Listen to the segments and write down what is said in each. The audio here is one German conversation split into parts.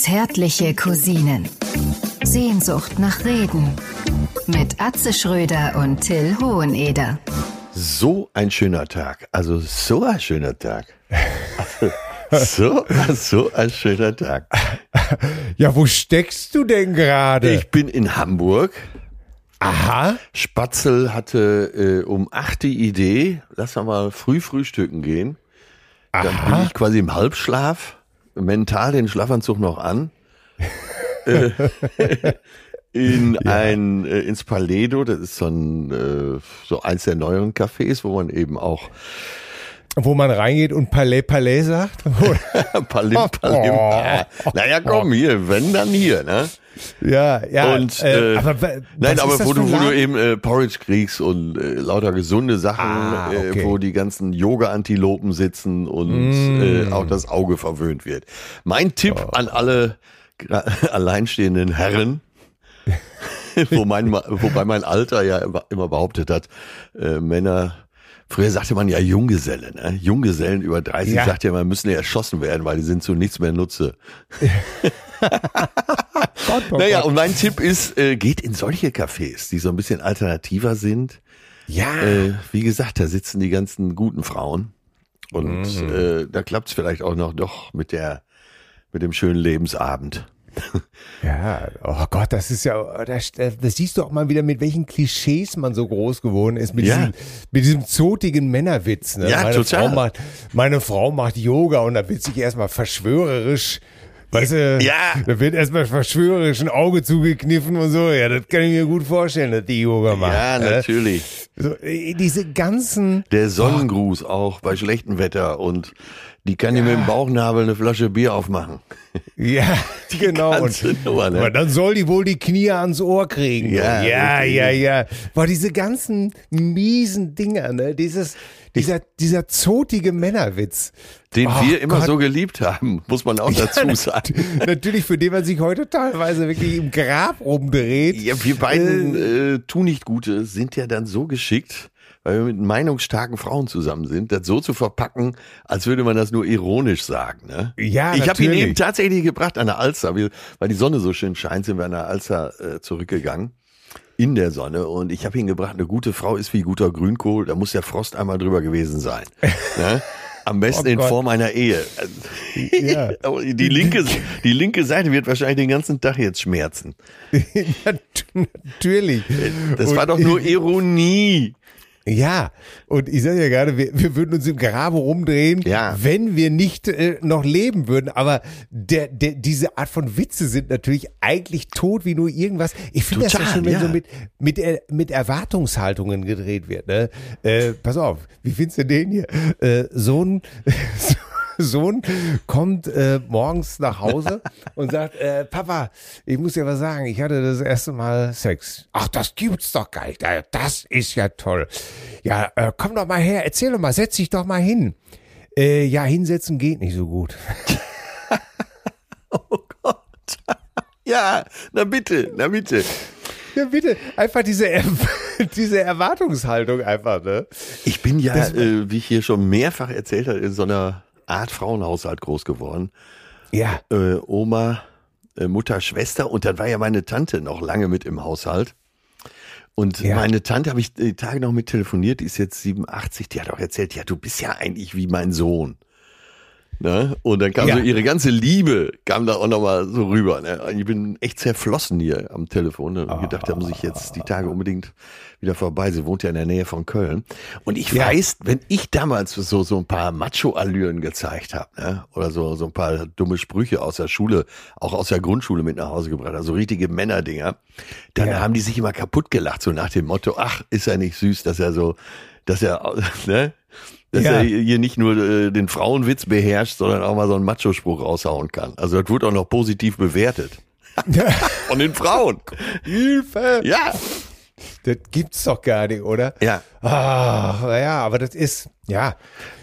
Zärtliche Cousinen. Sehnsucht nach Reden. Mit Atze Schröder und Till Hoheneder. So ein schöner Tag. Also so ein schöner Tag. So, so ein schöner Tag. Ja, wo steckst du denn gerade? Ich bin in Hamburg. Aha. Spatzel hatte äh, um acht die Idee, lass wir mal früh frühstücken gehen. Dann Aha. bin ich quasi im Halbschlaf, mental den Schlafanzug noch an. äh, in ein äh, ins Paledo, das ist so ein äh, so eins der neueren Cafés, wo man eben auch Wo man reingeht und Palais Palais sagt? Palim Palim. Oh. Naja, komm hier, wenn dann hier, ne? ja, ja. Und äh, aber, wa- nein, aber wo du, wo du eben äh, Porridge kriegst und äh, lauter gesunde Sachen, Ah, okay. äh, wo die ganzen Yoga-Antilopen sitzen und Mm. äh, auch das Auge verwöhnt wird. Mein Tipp Oh. an alle alleinstehenden Herren, wo mein, wobei mein Alter ja immer, immer behauptet hat, äh, Männer Früher sagte man ja Junggeselle, ne? Junggesellen über 30 Ja. sagt ja, man müssen ja erschossen werden, weil die sind zu nichts mehr Nutze. Gott, oh Naja, Gott. und mein Tipp ist, äh, geht in solche Cafés, die so ein bisschen alternativer sind. ja. Äh, wie gesagt, da sitzen die ganzen guten Frauen. Und Mhm. äh, da klappt's vielleicht auch noch doch mit der mit dem schönen Lebensabend. Ja, oh Gott, das ist ja, das, das siehst du auch mal wieder, mit welchen Klischees man so groß geworden ist, mit, Ja. diesem, mit diesem zotigen Männerwitz. Ne? Ja, meine total. Frau macht, meine Frau macht Yoga und da wird sich erstmal verschwörerisch, weißt du, Ja. da wird erstmal verschwörerisch ein Auge zugekniffen und so. Ja, das kann ich mir gut vorstellen, dass die Yoga macht. Ja, ne? natürlich. So, äh, diese ganzen, Der Sonnengruß auch bei schlechtem Wetter und die kann dir mit dem Bauchnabel eine Flasche Bier aufmachen. ja, genau. ganze Und, Nummer, ne? aber dann soll die wohl die Knie ans Ohr kriegen. Ja, ja, ja, ja. Boah, diese ganzen miesen Dinger, ne? Dieses, dieser, dieser zotige Männerwitz. Den Oh wir immer Gott. so geliebt haben, muss man auch dazu sagen. Natürlich, für den man sich heute teilweise wirklich im Grab rumdreht. Ja, wir beiden äh, tu nicht Gute sind ja dann so geschickt, weil wir mit meinungsstarken Frauen zusammen sind, das so zu verpacken, als würde man das nur ironisch sagen. Ne? Ja, ich habe ihn eben tatsächlich gebracht an der Alster, weil die Sonne so schön scheint, sind wir an der Alster äh, zurückgegangen. In der Sonne und ich habe ihn gebracht, eine gute Frau ist wie guter Grünkohl, da muss der Frost einmal drüber gewesen sein. ne? Am besten Oh in. Form einer Ehe. Ja. Die linke, die linke Seite wird wahrscheinlich den ganzen Tag jetzt schmerzen. Nat- Natürlich. Das Und- war doch nur Ironie. Ja, und ich sage ja gerade, wir, wir würden uns im Grabe rumdrehen, Ja. wenn wir nicht äh, noch leben würden. Aber der, der, diese Art von Witze sind natürlich eigentlich tot wie nur irgendwas. Ich finde das ja schon, wenn ja. so mit, mit, äh, mit Erwartungshaltungen gedreht wird. Ne? Äh, pass auf, wie findest du den hier? Äh, so ein... Sohn kommt äh, morgens nach Hause und sagt, äh, Papa, ich muss dir was sagen, ich hatte das erste Mal Sex. Ach, das gibt's doch gar nicht. Das ist ja toll. Ja, äh, komm doch mal her, erzähl doch mal, setz dich doch mal hin. Äh, ja, hinsetzen geht nicht so gut. Oh Gott. Ja, na bitte, na bitte. Ja, bitte, einfach diese, er diese Erwartungshaltung einfach, ne? Ich bin ja, äh, wie ich hier schon mehrfach erzählt habe, in so einer Art Frauenhaushalt groß geworden. Ja, Äh, Oma, äh, Mutter, Schwester und dann war ja meine Tante noch lange mit im Haushalt. Und Ja. meine Tante habe ich die Tage noch mit telefoniert, die ist jetzt 87, die hat auch erzählt, ja, du bist ja eigentlich wie mein Sohn. Ne? Und dann kam Ja. so ihre ganze Liebe, kam da auch nochmal so rüber. Ne? Ich bin echt zerflossen hier am Telefon ne? und gedacht, da muss ich jetzt die Tage unbedingt wieder vorbei. Sie wohnt ja in der Nähe von Köln. Und ich Ja. weiß, wenn ich damals so, so ein paar Macho-Allüren gezeigt habe, ne? oder so, so ein paar dumme Sprüche aus der Schule, auch aus der Grundschule mit nach Hause gebracht, also richtige Männerdinger, dann Ja. haben die sich immer kaputt gelacht, so nach dem Motto, ach, ist er nicht süß, dass er so, dass er, ne? Dass Ja. er hier nicht nur äh, den Frauenwitz beherrscht, sondern auch mal so einen Macho-Spruch raushauen kann. Also das wurde auch noch positiv bewertet. Von den Frauen. Hilfe! Ja. Das gibt's doch gar nicht, oder? Ja. Ach, ja, aber das ist, ja.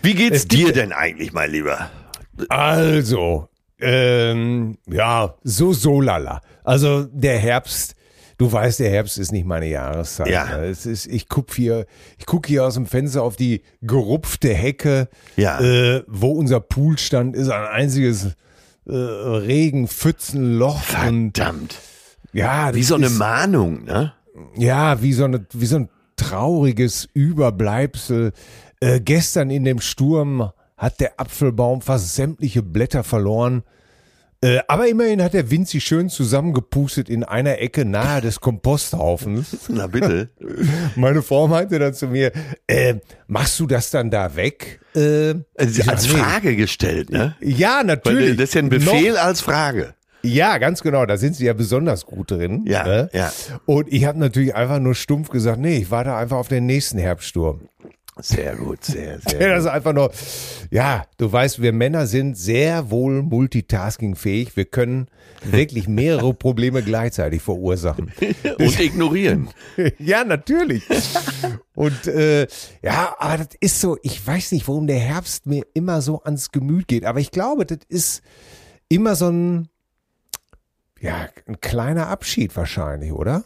Wie geht's Es dir denn eigentlich, mein Lieber? Also, ähm, ja, so so lala. Also der Herbst, du weißt, der Herbst ist nicht meine Jahreszeit. Ja. ne? Es ist, ich guck hier, ich guck hier aus dem Fenster auf die gerupfte Hecke, Ja. äh, wo unser Pool stand, ist ein einziges äh, Regen, Pfützen, Loch und Verdammt. ja, Wie so eine ist- Mahnung, ne? ja, wie so, eine, wie so ein trauriges Überbleibsel. Äh, gestern in dem Sturm hat der Apfelbaum fast sämtliche Blätter verloren. Äh, aber immerhin hat der Wind sie schön zusammengepustet in einer Ecke nahe des Komposthaufens. Na bitte. Meine Frau meinte dann zu mir, äh, machst du das dann da weg? Äh, als sag, nee. Frage gestellt, ne? Ja, Weil natürlich. das ist ja ein Befehl als Frage. Ja, ganz genau. Da sind sie ja besonders gut drin. Ja, ne? ja. Und ich habe natürlich einfach nur stumpf gesagt, nee, ich warte einfach auf den nächsten Herbststurm. Sehr gut, sehr, sehr das ist einfach nur, ja, du weißt, wir Männer sind sehr wohl multitaskingfähig. Wir können wirklich mehrere Probleme gleichzeitig verursachen. Und ignorieren. ja, natürlich. Und äh, ja, aber das ist so, ich weiß nicht, warum der Herbst mir immer so ans Gemüt geht, aber ich glaube, das ist immer so ein, ja, ein kleiner Abschied wahrscheinlich, oder?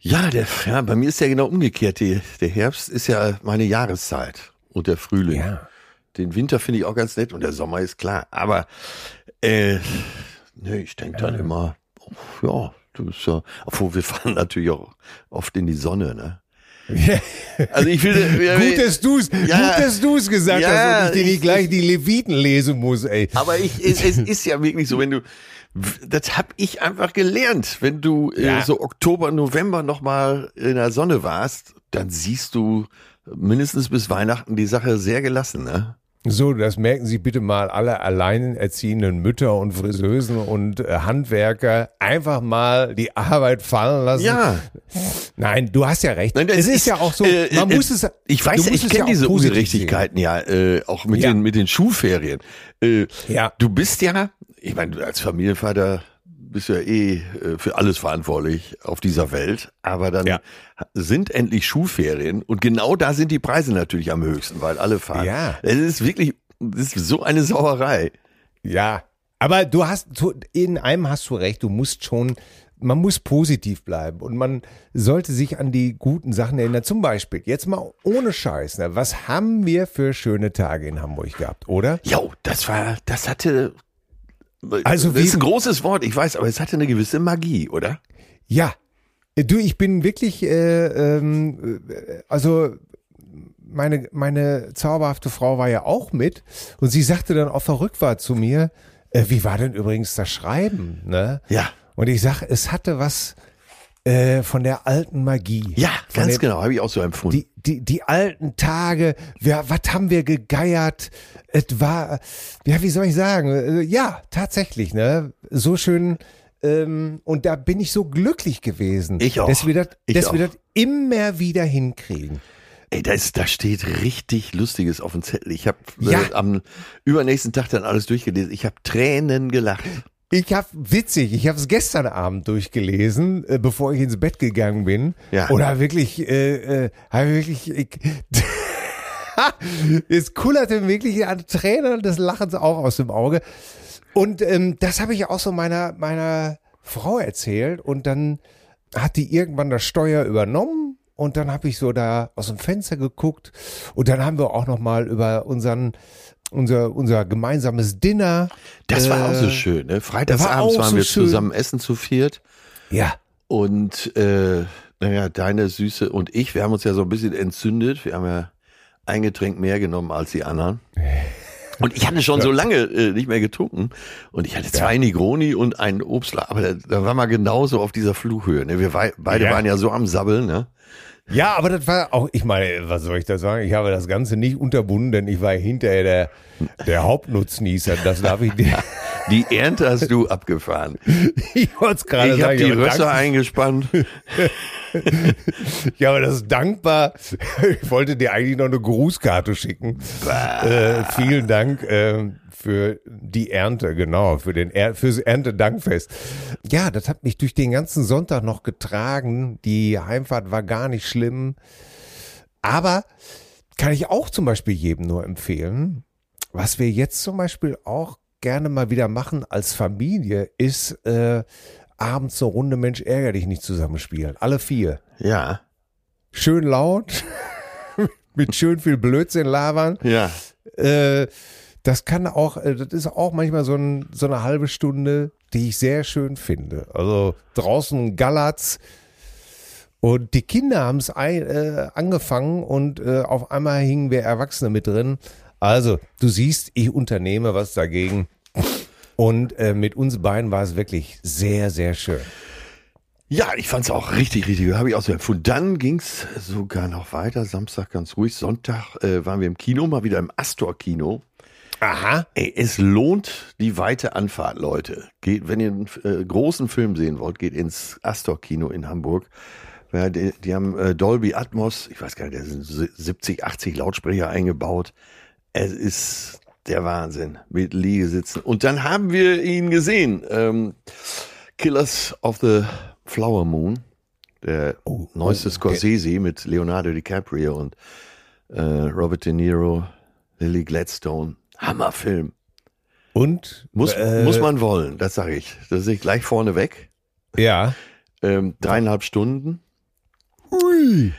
Ja, der, ja, bei mir ist ja genau umgekehrt. Die, der Herbst ist ja meine Jahreszeit und der Frühling. Ja. Den Winter finde ich auch ganz nett und der Sommer ist klar. Aber äh, nee, ich denke dann immer, oh, ja, du bist ja, obwohl wir fahren natürlich auch oft in die Sonne, ne? Also ich will, ja, Gut, dass du's, Ja. gut, dass du's gesagt Ja, hast und ich dir ich- nicht gleich die Leviten lesen muss, ey. Aber ich, es, es ist ja wirklich so, wenn du, das hab ich einfach gelernt. Wenn du äh, Ja. so Oktober, November nochmal in der Sonne warst, dann siehst du mindestens bis Weihnachten die Sache sehr gelassen, ne? So, das merken Sie bitte mal alle alleinerziehenden Mütter und Friseusen und äh, Handwerker einfach mal die Arbeit fallen lassen. Ja. Nein, du hast ja recht. Nein, es ist, ja auch so, äh, man äh, muss es. Ich weiß, ich es kenne ja diese Ungerechtigkeiten ja, äh, auch mit Ja. den mit den Schulferien. Äh, Ja. Du bist ja, ich meine, du als Familienvater bist ja eh äh, für alles verantwortlich auf dieser Welt, aber dann Ja. sind endlich Schulferien und genau da sind die Preise natürlich am höchsten, weil alle fahren. Ja. Es ist wirklich, es ist so eine Sauerei. Ja, aber du hast, in einem hast du recht, du musst schon, man muss positiv bleiben und man sollte sich an die guten Sachen erinnern. Zum Beispiel, jetzt mal ohne Scheiß, ne, was haben wir für schöne Tage in Hamburg gehabt, oder? Jo, das war, das hatte, Also das wie- ist ein großes Wort, ich weiß, aber es hatte eine gewisse Magie, oder? Ja. Du, ich bin wirklich, äh, ähm, äh, also meine, meine zauberhafte Frau war ja auch mit und sie sagte dann auf der Rückfahrt zu mir, äh, wie war denn übrigens das Schreiben? Ne? Ja. Und ich sag, es hatte was äh, von der alten Magie. Ja, von ganz der, genau, habe ich auch so empfunden. Die, die, die alten Tage, wir, was haben wir gegeiert? Es war, ja, wie soll ich sagen? Äh, Ja, tatsächlich, ne? So schön. Ähm, und da bin ich so glücklich gewesen, Ich auch. dass wir das, Ich dass wir auch. das immer wieder hinkriegen. Ey, da, ist, da steht richtig Lustiges auf dem Zettel. Ich habe Ja. äh, am übernächsten Tag dann alles durchgelesen. Ich habe Tränen gelacht. Ich habe witzig, ich habe es gestern Abend durchgelesen, äh, bevor ich ins Bett gegangen bin. Ja. Oder wirklich, äh, äh, habe wirklich, ich, es kullerte wirklich an Tränen des Lachens auch aus dem Auge. Und ähm, das habe ich auch so meiner meiner Frau erzählt und dann hat die irgendwann das Steuer übernommen und dann habe ich so da aus dem Fenster geguckt und dann haben wir auch noch mal über unseren unser unser gemeinsames Dinner. Das war auch so äh, schön. Ne? war Freitagsabends auch waren so wir schön. zusammen essen zu viert. Ja. Und äh, naja, deine Süße und ich, wir haben uns ja so ein bisschen entzündet. Wir haben ja ein Getränk mehr genommen als die anderen. Und ich hatte schon so lange äh, nicht mehr getrunken. Und ich hatte zwei Negroni und einen Obstler. Aber da, da war man genauso auf dieser Flughöhe. Ne? Wir beide Ja. waren ja so am Sabbeln. Ne? Ja, aber das war auch, ich meine, was soll ich da sagen? Ich habe das Ganze nicht unterbunden, denn ich war hinterher der, der Hauptnutznießer. Das darf ich dir. Die Ernte hast du abgefahren. Ich wollte es gerade Ich habe sagen. die Rösser dank- eingespannt. Ja, aber das ist dankbar. Ich wollte dir eigentlich noch eine Grußkarte schicken. Äh, vielen Dank äh, für die Ernte, genau, für den er fürs Erntedankfest. Ja, das hat mich durch den ganzen Sonntag noch getragen. Die Heimfahrt war gar nicht schlimm. Aber kann ich auch zum Beispiel jedem nur empfehlen. Was wir jetzt zum Beispiel auch gerne mal wieder machen als Familie, ist äh, abends eine Runde Mensch ärger dich nicht zusammenspielen. Alle vier Ja, schön laut, mit schön viel Blödsinn labern. ja. Äh, das kann auch, äh, das ist auch manchmal so, ein, so eine halbe Stunde, die ich sehr schön finde. Also draußen Galatz und die Kinder haben es äh, angefangen und äh, auf einmal hingen wir Erwachsene mit drin. Also, du siehst, ich unternehme was dagegen. Und äh, mit uns beiden war es wirklich sehr, sehr schön. Ja, ich fand es auch richtig, richtig. Habe ich auch so empfunden. Dann ging es sogar noch weiter. Samstag ganz ruhig. Sonntag äh, waren wir im Kino, mal wieder im Astor-Kino. Aha. Ey, es lohnt die weite Anfahrt, Leute. Geht, wenn ihr einen äh, großen Film sehen wollt, geht ins Astor-Kino in Hamburg. Ja, die, die haben äh, Dolby Atmos, ich weiß gar nicht, da sind 70, 80 Lautsprecher eingebaut. Es ist der Wahnsinn mit Liegesitzen. Und dann haben wir ihn gesehen. Ähm, Killers of the Flower Moon, der oh, neueste oh, okay. Scorsese mit Leonardo DiCaprio und äh, Robert De Niro, Lily Gladstone. Hammerfilm. Und? Muss, äh, muss man wollen, das sage ich. Das sehe ich gleich vorne weg. Ja. Ähm, dreieinhalb Stunden. Ui.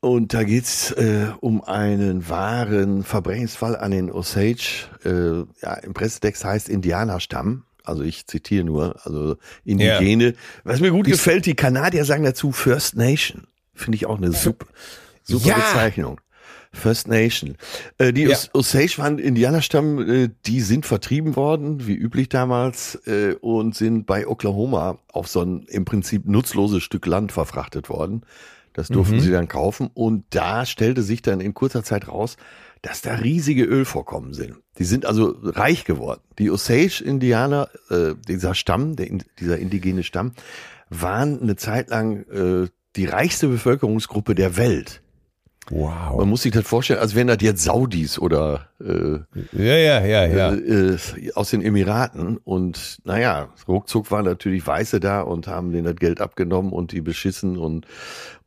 Und da geht's äh, um einen wahren Verbrechensfall an den Osage. Äh, ja, Im Pressetext heißt Indianerstamm. Also ich zitiere nur, also Indigene. Ja. Was mir gut die gefällt, die Kanadier sagen dazu First Nation. Finde ich auch eine super, super ja. Bezeichnung. First Nation. Äh, die ja. Osage waren Indianerstamm, äh, die sind vertrieben worden, wie üblich damals, äh, und sind bei Oklahoma auf so ein im Prinzip nutzloses Stück Land verfrachtet worden. Das durften mhm. sie dann kaufen und da stellte sich dann in kurzer Zeit raus, dass da riesige Ölvorkommen sind. Die sind also reich geworden. Die Osage-Indianer, äh, dieser Stamm, der, dieser indigene Stamm, waren eine Zeit lang äh, die reichste Bevölkerungsgruppe der Welt. Wow. Man muss sich das vorstellen, als wären das jetzt Saudis oder äh, ja, ja, ja, ja. Äh, äh, aus den Emiraten. Und naja, ruckzuck waren natürlich Weiße da und haben denen das Geld abgenommen und die beschissen und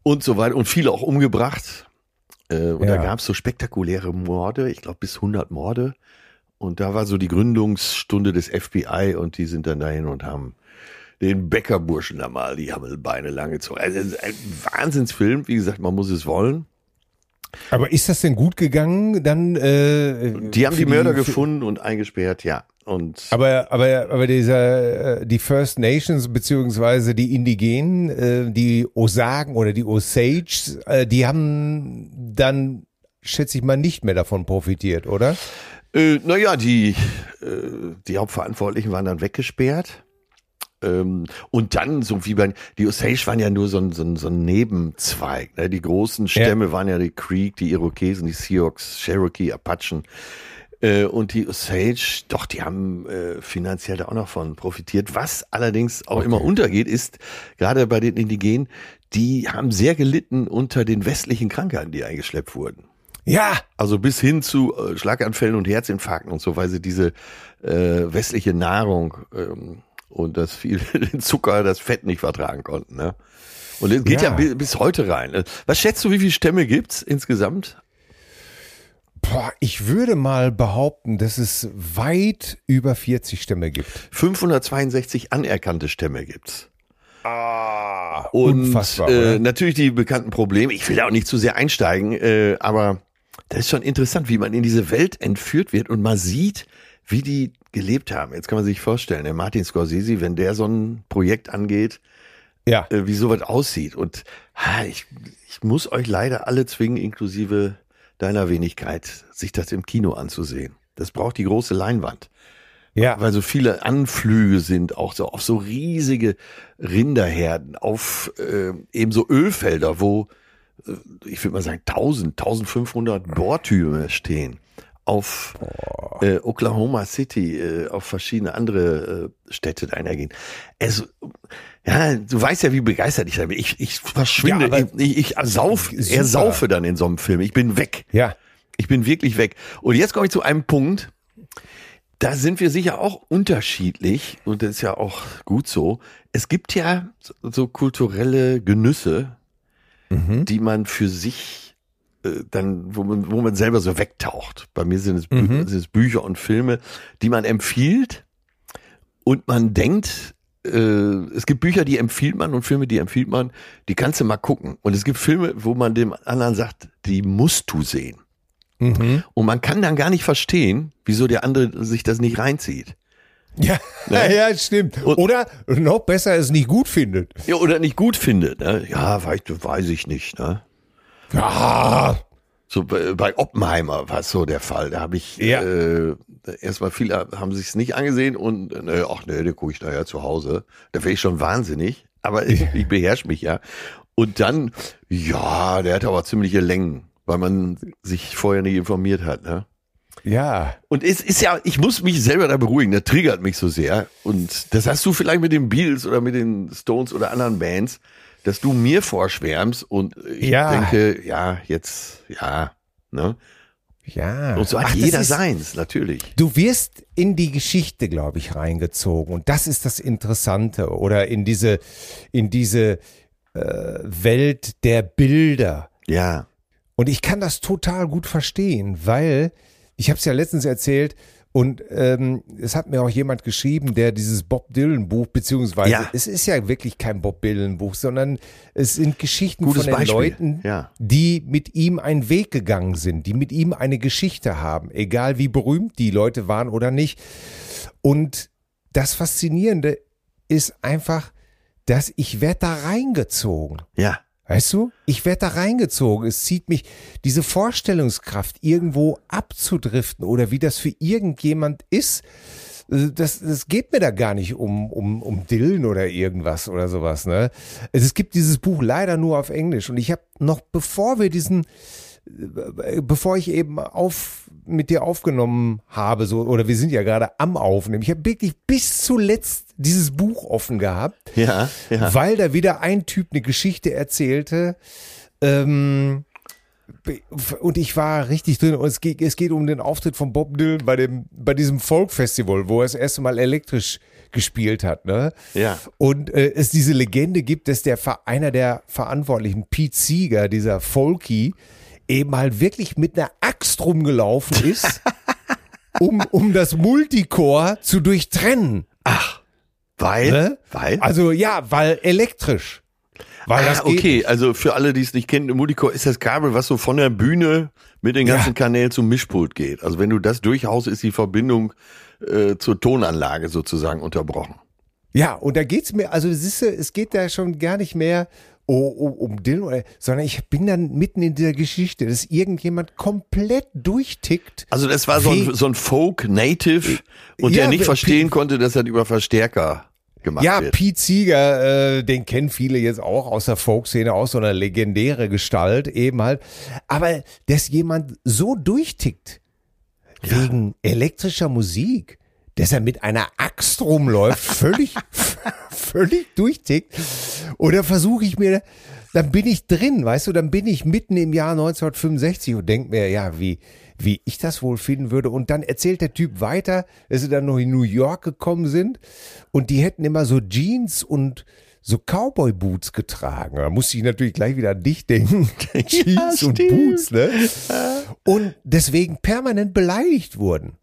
und so weiter und viele auch umgebracht. Äh, und ja. da gab es so spektakuläre Morde, ich glaube bis 100 Morde. Und da war so die Gründungsstunde des FBI und die sind dann dahin und haben den Bäckerburschen da mal die Hammelbeine lang gezogen. Also ein Wahnsinnsfilm, wie gesagt, man muss es wollen. Aber ist das denn gut gegangen? Dann äh, die haben die Mörder die, gefunden und eingesperrt, ja. Und aber aber aber dieser äh, die First Nations beziehungsweise die Indigenen, äh, die Osagen oder die Osages, äh, die haben dann schätze ich mal nicht mehr davon profitiert, oder? Äh, naja, die äh, die Hauptverantwortlichen waren dann weggesperrt. Ähm, und dann, so wie bei, die Osage waren ja nur so ein, so ein, so ein Nebenzweig. Ne? Die großen Stämme ja. waren ja die Creek, die Irokesen, die Sioux, Cherokee, Apachen. Äh, und die Osage, doch, die haben äh, finanziell da auch noch von profitiert. Was allerdings auch okay. immer untergeht, ist, gerade bei den Indigenen, die haben sehr gelitten unter den westlichen Krankheiten, die eingeschleppt wurden. Ja. Also bis hin zu äh, Schlaganfällen und Herzinfarkten und so, weil sie diese äh, westliche Nahrung ähm, und das viel den Zucker, das Fett nicht vertragen konnten. Ne? Und es geht ja. ja bis heute rein. Was schätzt du, wie viele Stämme gibt's insgesamt? Boah, ich würde mal behaupten, dass es weit über 40 Stämme gibt. 562 anerkannte Stämme gibt's. Ah, und unfassbar. Äh, natürlich die bekannten Probleme. Ich will da auch nicht zu sehr einsteigen, äh, aber das ist schon interessant, wie man in diese Welt entführt wird und man sieht, wie die gelebt haben. Jetzt kann man sich vorstellen, der Martin Scorsese, wenn der so ein Projekt angeht, ja. äh, wie sowas aussieht. Und ha, ich, ich muss euch leider alle zwingen, inklusive deiner Wenigkeit, sich das im Kino anzusehen. Das braucht die große Leinwand. Ja. Weil so viele Anflüge sind, auch so auf so riesige Rinderherden, auf äh, eben so Ölfelder, wo äh, ich würde mal sagen 1000, 1500 Bohrtürme stehen auf äh, Oklahoma City, äh, auf verschiedene andere äh, Städte einhergehen. Es, ja, du weißt ja, wie begeistert ich da bin. Ich, ich verschwinde, ja, ich, ich, ich sauf, er saufe dann in so einem Film. Ich bin weg. Ja. Ich bin wirklich weg. Und jetzt komme ich zu einem Punkt, da sind wir sicher auch unterschiedlich und das ist ja auch gut so. Es gibt ja so, kulturelle Genüsse, mhm. die man für sich dann, wo man, wo man selber so wegtaucht. Bei mir sind es, mhm. sind es Bücher und Filme, die man empfiehlt und man denkt, äh, es gibt Bücher, die empfiehlt man und Filme, die empfiehlt man, die kannst du mal gucken. Und es gibt Filme, wo man dem anderen sagt, die musst du sehen. Mhm. Und man kann dann gar nicht verstehen, wieso der andere sich das nicht reinzieht. Ja, ja, stimmt. Und- Oder noch besser es nicht gut findet. Ja, oder nicht gut findet. Ne? Ja, weiß, weiß ich nicht. Ne? Ja, So bei, bei Oppenheimer war es so der Fall. Da habe ich Ja. äh, erstmal viele haben sich nicht angesehen und ne, ach nee, den gucke ich nachher zu Hause. Da wäre ich schon wahnsinnig. Aber ich, ich beherrsche mich ja. Und dann, ja, der hat aber ziemliche Längen, weil man sich vorher nicht informiert hat. Ne? ja. Und es ist ja, ich muss mich selber da beruhigen, das triggert mich so sehr. Und das hast du vielleicht mit den Beatles oder mit den Stones oder anderen Bands, dass du mir vorschwärmst und ich Ja. denke, ja, jetzt, ja, ne? Ja. Und so hat Ach, jeder ist- seins, natürlich. Du wirst in die Geschichte, glaube ich, reingezogen. Und das ist das Interessante. Oder in diese, in diese äh, Welt der Bilder. Ja, Und ich kann das total gut verstehen, weil ich habe es ja letztens erzählt und ähm, es hat mir auch jemand geschrieben, der dieses Bob Dylan Buch, beziehungsweise Ja. es ist ja wirklich kein Bob Dylan Buch, sondern es sind Geschichten Gutes von den Beispiel. Leuten, Ja. die mit ihm einen Weg gegangen sind, die mit ihm eine Geschichte haben, egal wie berühmt die Leute waren oder nicht. Und das Faszinierende ist einfach, dass ich werde da reingezogen. ja, Weißt du? Ich werde da reingezogen. Es zieht mich, diese Vorstellungskraft, irgendwo abzudriften oder wie das für irgendjemand ist, äh, das, das geht mir da gar nicht um, um, um Dillen oder irgendwas oder sowas. Ne? Es, gibt dieses Buch leider nur auf Englisch und ich habe noch, bevor wir diesen, bevor ich eben auf mit dir aufgenommen habe, so oder wir sind ja gerade am Aufnehmen, ich habe wirklich bis zuletzt dieses Buch offen gehabt ja, ja. weil da wieder ein Typ eine Geschichte erzählte. Ähm, und ich war richtig drin. Und es geht, es geht um den Auftritt von Bob Dylan bei dem, bei diesem Folk-Festival, wo er das erste Mal elektrisch gespielt hat, ne? Ja. Und äh, es diese Legende gibt, dass der einer der Verantwortlichen, Pete Seeger, dieser Folky, eben halt wirklich mit einer Axt rumgelaufen ist, um, um das Multicore zu durchtrennen. Weil, Ne? weil, Also ja, weil elektrisch. Weil das ah, geht okay, also für alle, die es nicht kennen, Multicore ist das Kabel, was so von der Bühne mit den ganzen Ja. Kanälen zum Mischpult geht. Also wenn du das durchhaust, ist die Verbindung äh, zur Tonanlage sozusagen unterbrochen. Ja, und da geht's mir, also siehst du, es geht da schon gar nicht mehr um, um, um oder, sondern ich bin dann mitten in dieser Geschichte, dass irgendjemand komplett durchtickt. Also das war so ein, so ein Folk-Native und Ja, der nicht verstehen konnte, dass das über Verstärker gemacht Ja, wird. Pete Seeger, äh, den kennen viele jetzt auch aus der Folkszene, auch so eine legendäre Gestalt eben halt. Aber dass jemand so durchtickt wegen elektrischer Musik, dass er mit einer Axt rumläuft, völlig, völlig durchtickt. Oder versuche ich mir, dann bin ich drin, weißt du, dann bin ich mitten im Jahr 1965 und denke mir, ja, wie, wie ich das wohl finden würde. Und dann erzählt der Typ weiter, dass sie dann noch in New York gekommen sind und die hätten immer so Jeans und so Cowboy-Boots getragen. Da musste ich natürlich gleich wieder an dich denken. Jeans und stimmt. Boots, ne? Und deswegen permanent beleidigt wurden.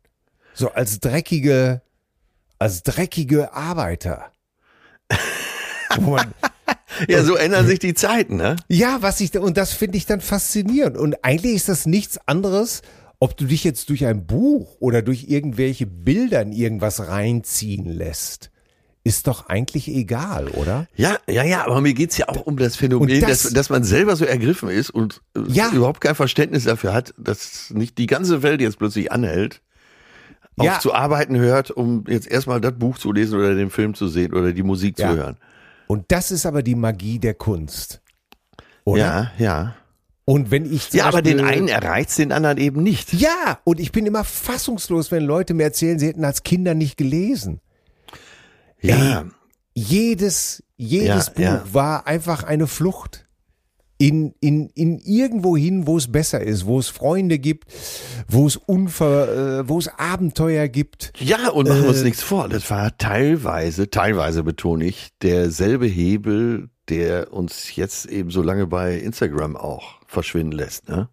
So als dreckige, als dreckige Arbeiter. Man, Ja, so ändern sich die Zeiten, ne? ja, was ich, und das finde ich dann faszinierend. Und eigentlich ist das nichts anderes, ob du dich jetzt durch ein Buch oder durch irgendwelche Bilder in irgendwas reinziehen lässt. Ist doch eigentlich egal, oder? Ja, ja, ja, aber mir geht's ja auch um das Phänomen, das- dass, dass man selber so ergriffen ist und äh, Ja. überhaupt kein Verständnis dafür hat, dass nicht die ganze Welt jetzt plötzlich anhält, Ja. zu arbeiten hört, um jetzt erstmal das Buch zu lesen oder den Film zu sehen oder die Musik Ja. zu hören. Und das ist aber die Magie der Kunst. Oder? Ja, ja. Und wenn ich Ja, aber den einen erreicht's, den anderen eben nicht. Ja, und ich bin immer fassungslos, wenn Leute mir erzählen, sie hätten als Kinder nicht gelesen. Ja, Jedes, jedes Ja, Buch war einfach eine Flucht. In, in, in irgendwo hin, wo es besser ist, wo es Freunde gibt, wo es Unver, äh, wo es Abenteuer gibt. ja, und machen wir uns Äh, nichts vor. Das war teilweise, teilweise betone ich, derselbe Hebel, der uns jetzt eben so lange bei Instagram auch verschwinden lässt, ne?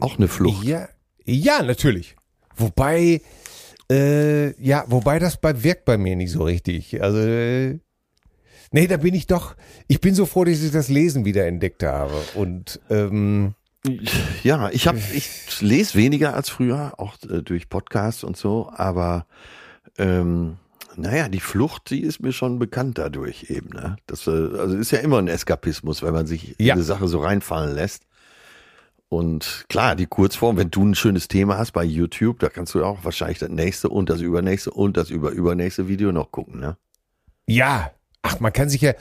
Auch eine Flucht. Ja, ja, natürlich. Wobei, äh, ja, wobei das bei, wirkt bei mir nicht so richtig. Also, äh, nee, da bin ich doch, ich bin so froh, dass ich das Lesen wieder entdeckt habe. Und, ähm, Ja, ich habe, ich lese weniger als früher, auch äh, durch Podcasts und so, aber ähm, naja, die Flucht, die ist mir schon bekannt dadurch eben. Ne? Das äh, also ist ja immer ein Eskapismus, wenn man sich Ja. in eine Sache so reinfallen lässt. Und klar, die Kurzform, wenn du ein schönes Thema hast bei YouTube, da kannst du auch wahrscheinlich das nächste und das übernächste und das über übernächste Video noch gucken, ne? Ja, ach, man kann sich ja.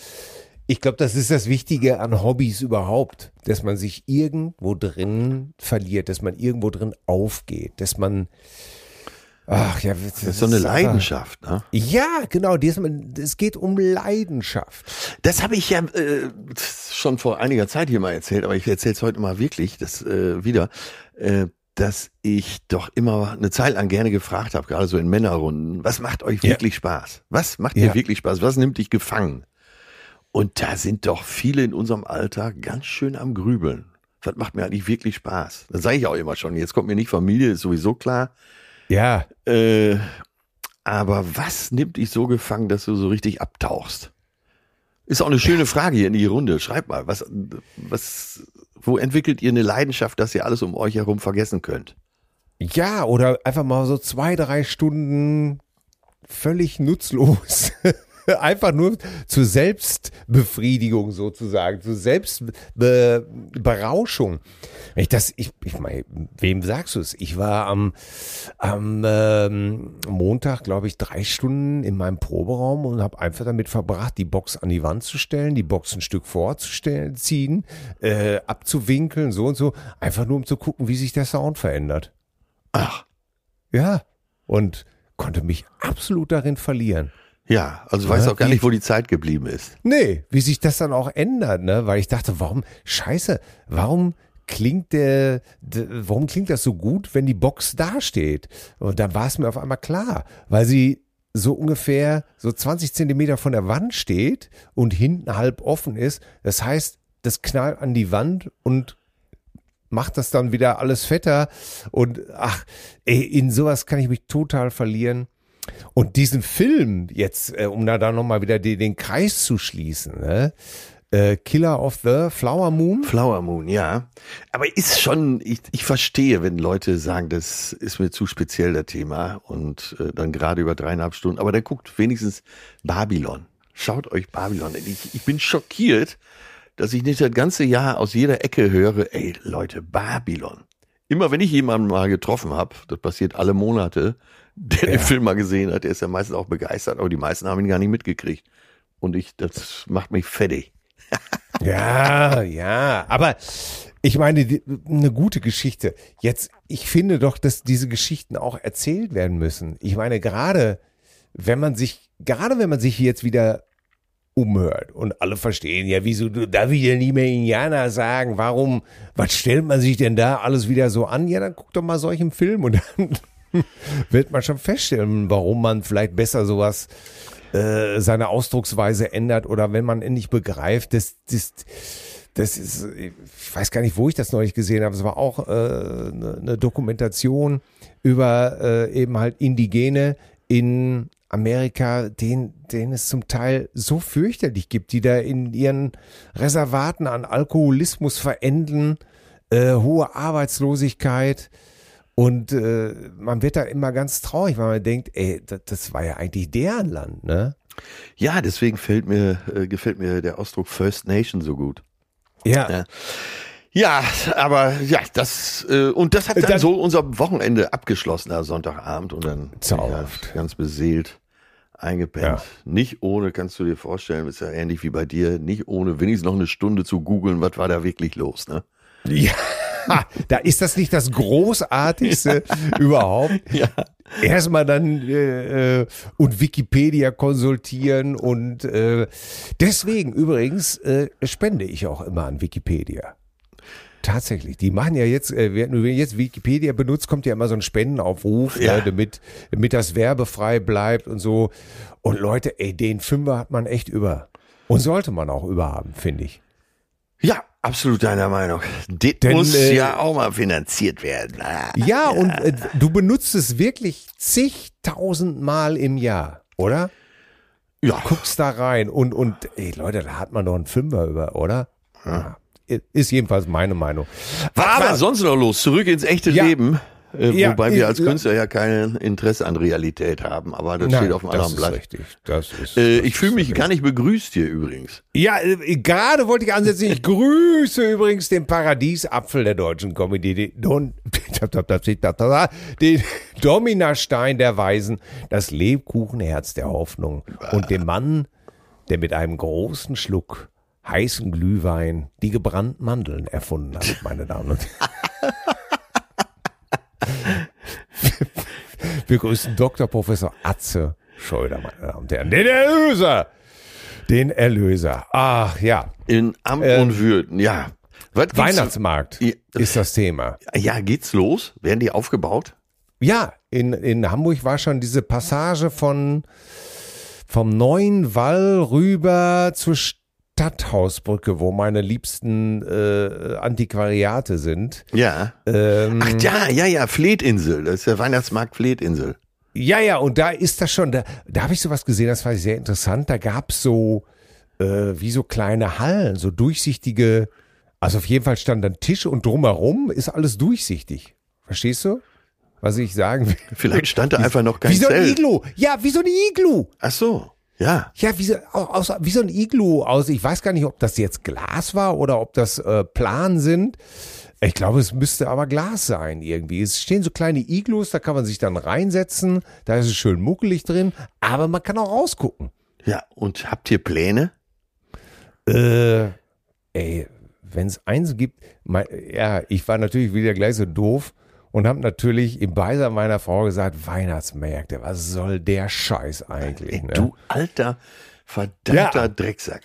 Ich glaube, das ist das Wichtige an Hobbys überhaupt, dass man sich irgendwo drin verliert, dass man irgendwo drin aufgeht, dass man. Ach ja, das, Das ist so eine Leidenschaft, ne? Ja, genau. Es geht um Leidenschaft. Das habe ich ja äh, schon vor einiger Zeit hier mal erzählt, aber ich erzähle es heute mal wirklich, das äh, wieder, äh, dass ich doch immer eine Zeit lang gerne gefragt habe, gerade so in Männerrunden, was macht euch Ja. wirklich Spaß? Was macht Ja. dir wirklich Spaß? Was nimmt dich gefangen? Und da sind doch viele in unserem Alter ganz schön am Grübeln. Was macht mir eigentlich wirklich Spaß? Das sage ich auch immer schon. Jetzt kommt mir nicht Familie, ist sowieso klar. Ja, Äh, aber was nimmt dich so gefangen, dass du so richtig abtauchst? Ist auch eine schöne Frage hier in die Runde. Schreibt mal, was, was, wo entwickelt ihr eine Leidenschaft, dass ihr alles um euch herum vergessen könnt? ja, oder einfach mal so zwei, drei Stunden völlig nutzlos. Einfach nur zur Selbstbefriedigung sozusagen, zur Selbstberauschung. Wenn ich das, ich, ich meine, wem sagst du es? Ich war am, am ähm, Montag, glaube ich, drei Stunden in meinem Proberaum und habe einfach damit verbracht, die Box an die Wand zu stellen, die Box ein Stück vorzustellen, ziehen, äh, abzuwinkeln, so und so, einfach nur um zu gucken, wie sich der Sound verändert. Ach, Ja. Und konnte mich absolut darin verlieren. Ja, also weiß Ja, auch gar nicht, wo die Zeit geblieben ist. Nee, wie sich das dann auch ändert, ne? Weil ich dachte, warum, scheiße, warum klingt der, der warum klingt das so gut, wenn die Box da steht? Und dann war es mir auf einmal klar, weil sie so ungefähr so 20 Zentimeter von der Wand steht und hinten halb offen ist. Das heißt, das knallt an die Wand und macht das dann wieder alles fetter. Und ach, ey, in sowas kann ich mich total verlieren. Und diesen Film jetzt, äh, um da dann nochmal wieder den, den Kreis zu schließen, ne? äh, Killer of the Flower Moon. Flower Moon, ja. Aber ist schon, ich, ich verstehe, wenn Leute sagen, das ist mir zu speziell, der Thema. Und äh, dann gerade über dreieinhalb Stunden. Aber dann guckt wenigstens Babylon. Schaut euch Babylon. an. Ich, ich bin schockiert, dass ich nicht das ganze Jahr aus jeder Ecke höre, ey Leute, Babylon. Immer wenn ich jemanden mal getroffen habe, das passiert alle Monate, der den Film mal gesehen hat, der ist ja meistens auch begeistert, aber die meisten haben ihn gar nicht mitgekriegt. Und ich, das macht mich fertig. Ja, ja, aber ich meine, die, eine gute Geschichte. Jetzt, ich finde doch, dass diese Geschichten auch erzählt werden müssen. Ich meine, gerade wenn man sich, gerade wenn man sich jetzt wieder umhört und alle verstehen, ja, wieso darf ich ja nie mehr Indianer sagen, warum, was stellt man sich denn da alles wieder so an? Ja, dann guck doch mal solchen Film und dann wird man schon feststellen, warum man vielleicht besser sowas äh, seine Ausdrucksweise ändert oder wenn man endlich begreift, dass das, das ist, ich weiß gar nicht, wo ich das neulich gesehen habe. Es war auch äh, eine, eine Dokumentation über äh, eben halt Indigene in Amerika, denen, denen es zum Teil so fürchterlich gibt, die da in ihren Reservaten an Alkoholismus verenden, äh, hohe Arbeitslosigkeit. Und äh, man wird da immer ganz traurig, weil man denkt, ey, das, das war ja eigentlich deren Land, ne? Ja, deswegen fällt mir, äh, gefällt mir der Ausdruck First Nation so gut. Ja. Ja. Ja, aber ja, das äh, und das hat dann, Dann- so unser Wochenende abgeschlossen, also Sonntagabend und dann ja, ganz beseelt eingepennt. Ja. Nicht ohne, kannst du dir vorstellen, ist ja ähnlich wie bei dir, nicht ohne wenigstens noch eine Stunde zu googeln, was war da wirklich los, ne? Ja, da ist das nicht das Großartigste überhaupt. Ja. Erstmal dann äh, äh, und Wikipedia konsultieren und äh, deswegen übrigens äh, spende ich auch immer an Wikipedia. Tatsächlich, die machen ja jetzt, äh, wenn du jetzt Wikipedia benutzt, kommt ja immer so ein Spendenaufruf, Ja. ne, damit, damit das werbefrei bleibt und so. Und Leute, ey, den Fünfer hat man echt über. Und sollte man auch überhaben, finde ich. Ja, absolut deiner Meinung. Das Denn, muss äh, ja auch mal finanziert werden. Ah. Ja, und äh, du benutzt es wirklich zigtausend Mal im Jahr, oder? Ja, Guckst da rein und, und ey Leute, da hat man doch einen Fünfer über, oder? Ja. Ist jedenfalls meine Meinung. Was Aber- war sonst noch los? Zurück ins echte Ja. Leben. Äh, Ja, wobei wir als. Künstler ja kein Interesse an Realität haben, aber das Nein, steht auf einem anderen Blatt. richtig. Das ist, Äh, das ich fühle mich richtig. gar nicht begrüßt hier übrigens. Ja, äh, gerade wollte ich ansetzen. Ich grüße übrigens den Paradiesapfel der deutschen Comedy, den, Don, den Dominastein der Weisen, das Lebkuchenherz der Hoffnung und den Mann, der mit einem großen Schluck heißen Glühwein die gebrannten Mandeln erfunden hat, meine Damen und Herren. Wir grüßen Dr. Professor Atze Schröder, meine Damen und Herren. Den Erlöser! Den Erlöser. Ach ja, In Amt Ähm, und Würden, ja. Weihnachtsmarkt Ja. ist das Thema. Ja, geht's los? Werden die aufgebaut? Ja, in, in Hamburg war schon diese Passage von vom neuen Wall rüber zur Stadthausbrücke, wo meine liebsten äh, Antiquariate sind. Ja. Ähm, Ach ja, ja, ja, Fletinsel. Das ist der Weihnachtsmarkt Fletinsel. Ja, ja, und da ist das schon, da, da habe ich sowas gesehen, das war sehr interessant. Da gab's so, äh, wie so kleine Hallen, so durchsichtige, also auf jeden Fall stand ein Tisch und drumherum ist alles durchsichtig. Verstehst du? Was ich sagen will? Vielleicht stand da einfach noch kein Wie so ein Zelt. Iglu. Ja, wie so ein Iglu. Ach so, ja. Ja, wie so, aus, wie so ein Iglu aus. Ich weiß gar nicht, ob das jetzt Glas war oder ob das äh, Plan sind. Ich glaube, es müsste aber Glas sein irgendwie. Es stehen so kleine Iglus, da kann man sich dann reinsetzen. Da ist es schön muckelig drin, aber man kann auch rausgucken. Ja, und habt ihr Pläne? Äh, ey, wenn es eins gibt, mein, ja, ich war natürlich wieder gleich so doof und habe natürlich im Beisein meiner Frau gesagt, Weihnachtsmärkte, was soll der Scheiß eigentlich? Ne? du alter, verdammter Ja. Drecksack.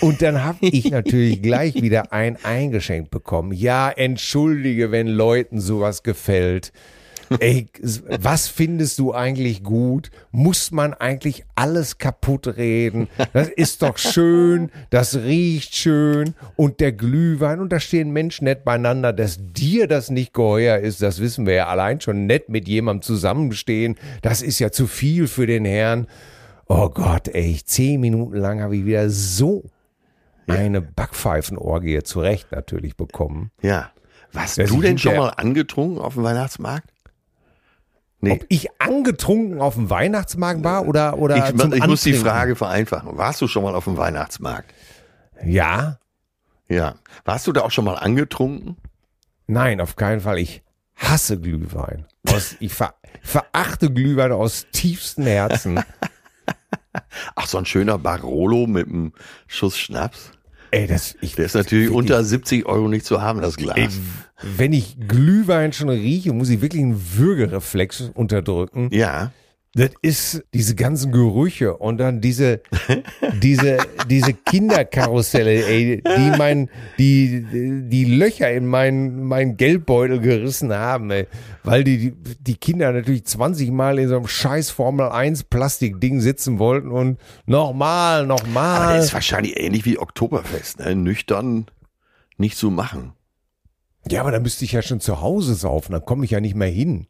Und dann habe ich natürlich gleich wieder ein eingeschenkt bekommen. Ja, entschuldige, wenn Leuten sowas gefällt. Ey, was findest du eigentlich gut? Muss man eigentlich alles kaputt reden? Das ist doch schön, das riecht schön und der Glühwein und da stehen Menschen nett beieinander, dass dir das nicht geheuer ist, das wissen wir ja allein schon nett mit jemandem zusammenstehen. Das ist ja zu viel für den Herrn. Oh Gott, ey, zehn Minuten lang habe ich wieder so eine Backpfeifenorgie zu Recht natürlich bekommen. Ja. Warst Wer du denn schon mal angetrunken auf dem Weihnachtsmarkt? Nee. Ob ich angetrunken auf dem Weihnachtsmarkt war oder, oder Ich, zum ich muss die? Frage vereinfachen. Warst du schon mal auf dem Weihnachtsmarkt? Ja, Ja. Warst du da auch schon mal angetrunken? nein, auf keinen Fall. Ich hasse Glühwein. Aus, ich ver, verachte Glühwein aus tiefstem Herzen. Ach, so ein schöner Barolo mit einem Schuss Schnaps. Ey, das, ich, Der ist natürlich wirklich- unter 70 Euro nicht zu haben, das Glas. Ey, wenn ich Glühwein schon rieche, muss ich wirklich einen Würgereflex unterdrücken. Ja. Das ist diese ganzen Gerüche und dann diese, diese, diese Kinderkarusselle, ey, die mein, die, die Löcher in meinen, meinen Geldbeutel gerissen haben, ey, weil die, die Kinder natürlich 20 Mal in so einem scheiß Formel 1 Plastikding sitzen wollten und nochmal, Aber nochmal. ist wahrscheinlich ähnlich wie Oktoberfest, ne? Nüchtern nicht zu machen. Ja, aber da müsste ich ja schon zu Hause saufen, dann komme ich ja nicht mehr hin.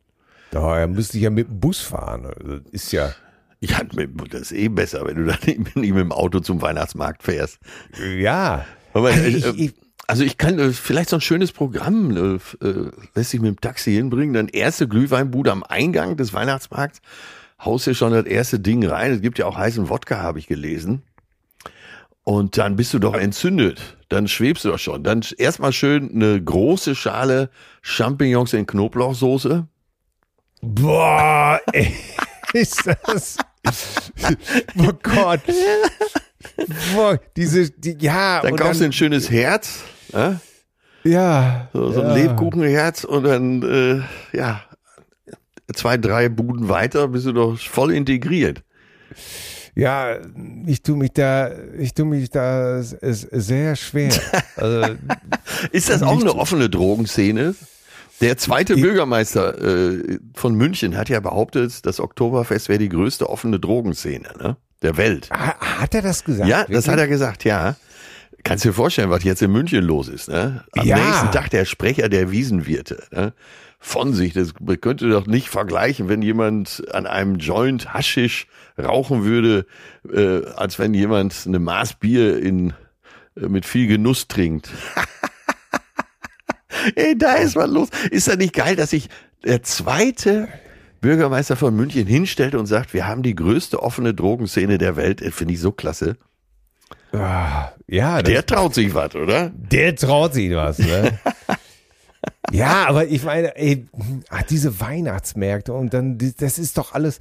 Daher müsste ich ja mit dem Bus fahren. Also, Das ist ja, Ja, das ist eh besser, wenn du dann nicht mit dem Auto zum Weihnachtsmarkt fährst. ja. Aber, Also äh, ich- ich- also ich kann äh, vielleicht so ein schönes Programm äh, äh, lässt sich mit dem Taxi hinbringen. Dann erste Glühweinbude am Eingang des Weihnachtsmarkts. Haust dir schon das erste Ding rein. Es gibt ja auch heißen Wodka, habe ich gelesen. Und dann bist du doch entzündet. Dann schwebst du doch schon. Dann erstmal schön eine große Schale Champignons in Knoblauchsoße. Boah, ey, ist das. Oh Gott. Boah, diese, die, ja. Dann kaufst du ein schönes Herz. Ja? Ja. So, so ein ja. Lebkuchenherz und dann, äh, ja, zwei, drei Buden weiter bist du doch voll integriert. Ja, ich tu mich da, ich tu mich da sehr schwer. Also, Ist das auch eine offene Drogenszene? Der zweite Bürgermeister äh, von München hat ja behauptet, das Oktoberfest wäre die größte offene Drogenszene ne? der Welt. ha- hat er das gesagt? Ja, das Wirklich? hat er gesagt, ja. Kannst dir vorstellen, was jetzt in München los ist. Ne? Am Ja. nächsten Tag der Sprecher der Wiesenwirte. Ne? Von sich, das könnte doch nicht vergleichen, wenn jemand an einem Joint Haschisch rauchen würde, äh, als wenn jemand eine Maß Bier in äh, mit viel Genuss trinkt. Ey, da ist was los. Ist das nicht geil, dass sich der zweite Bürgermeister von München hinstellt und sagt, wir haben die größte offene Drogenszene der Welt. Äh, Finde ich so klasse. Ah, ja, Der traut sich was, oder? der traut sich was, ne? ja, aber ich meine, ey, ach, diese Weihnachtsmärkte und dann, das ist doch alles,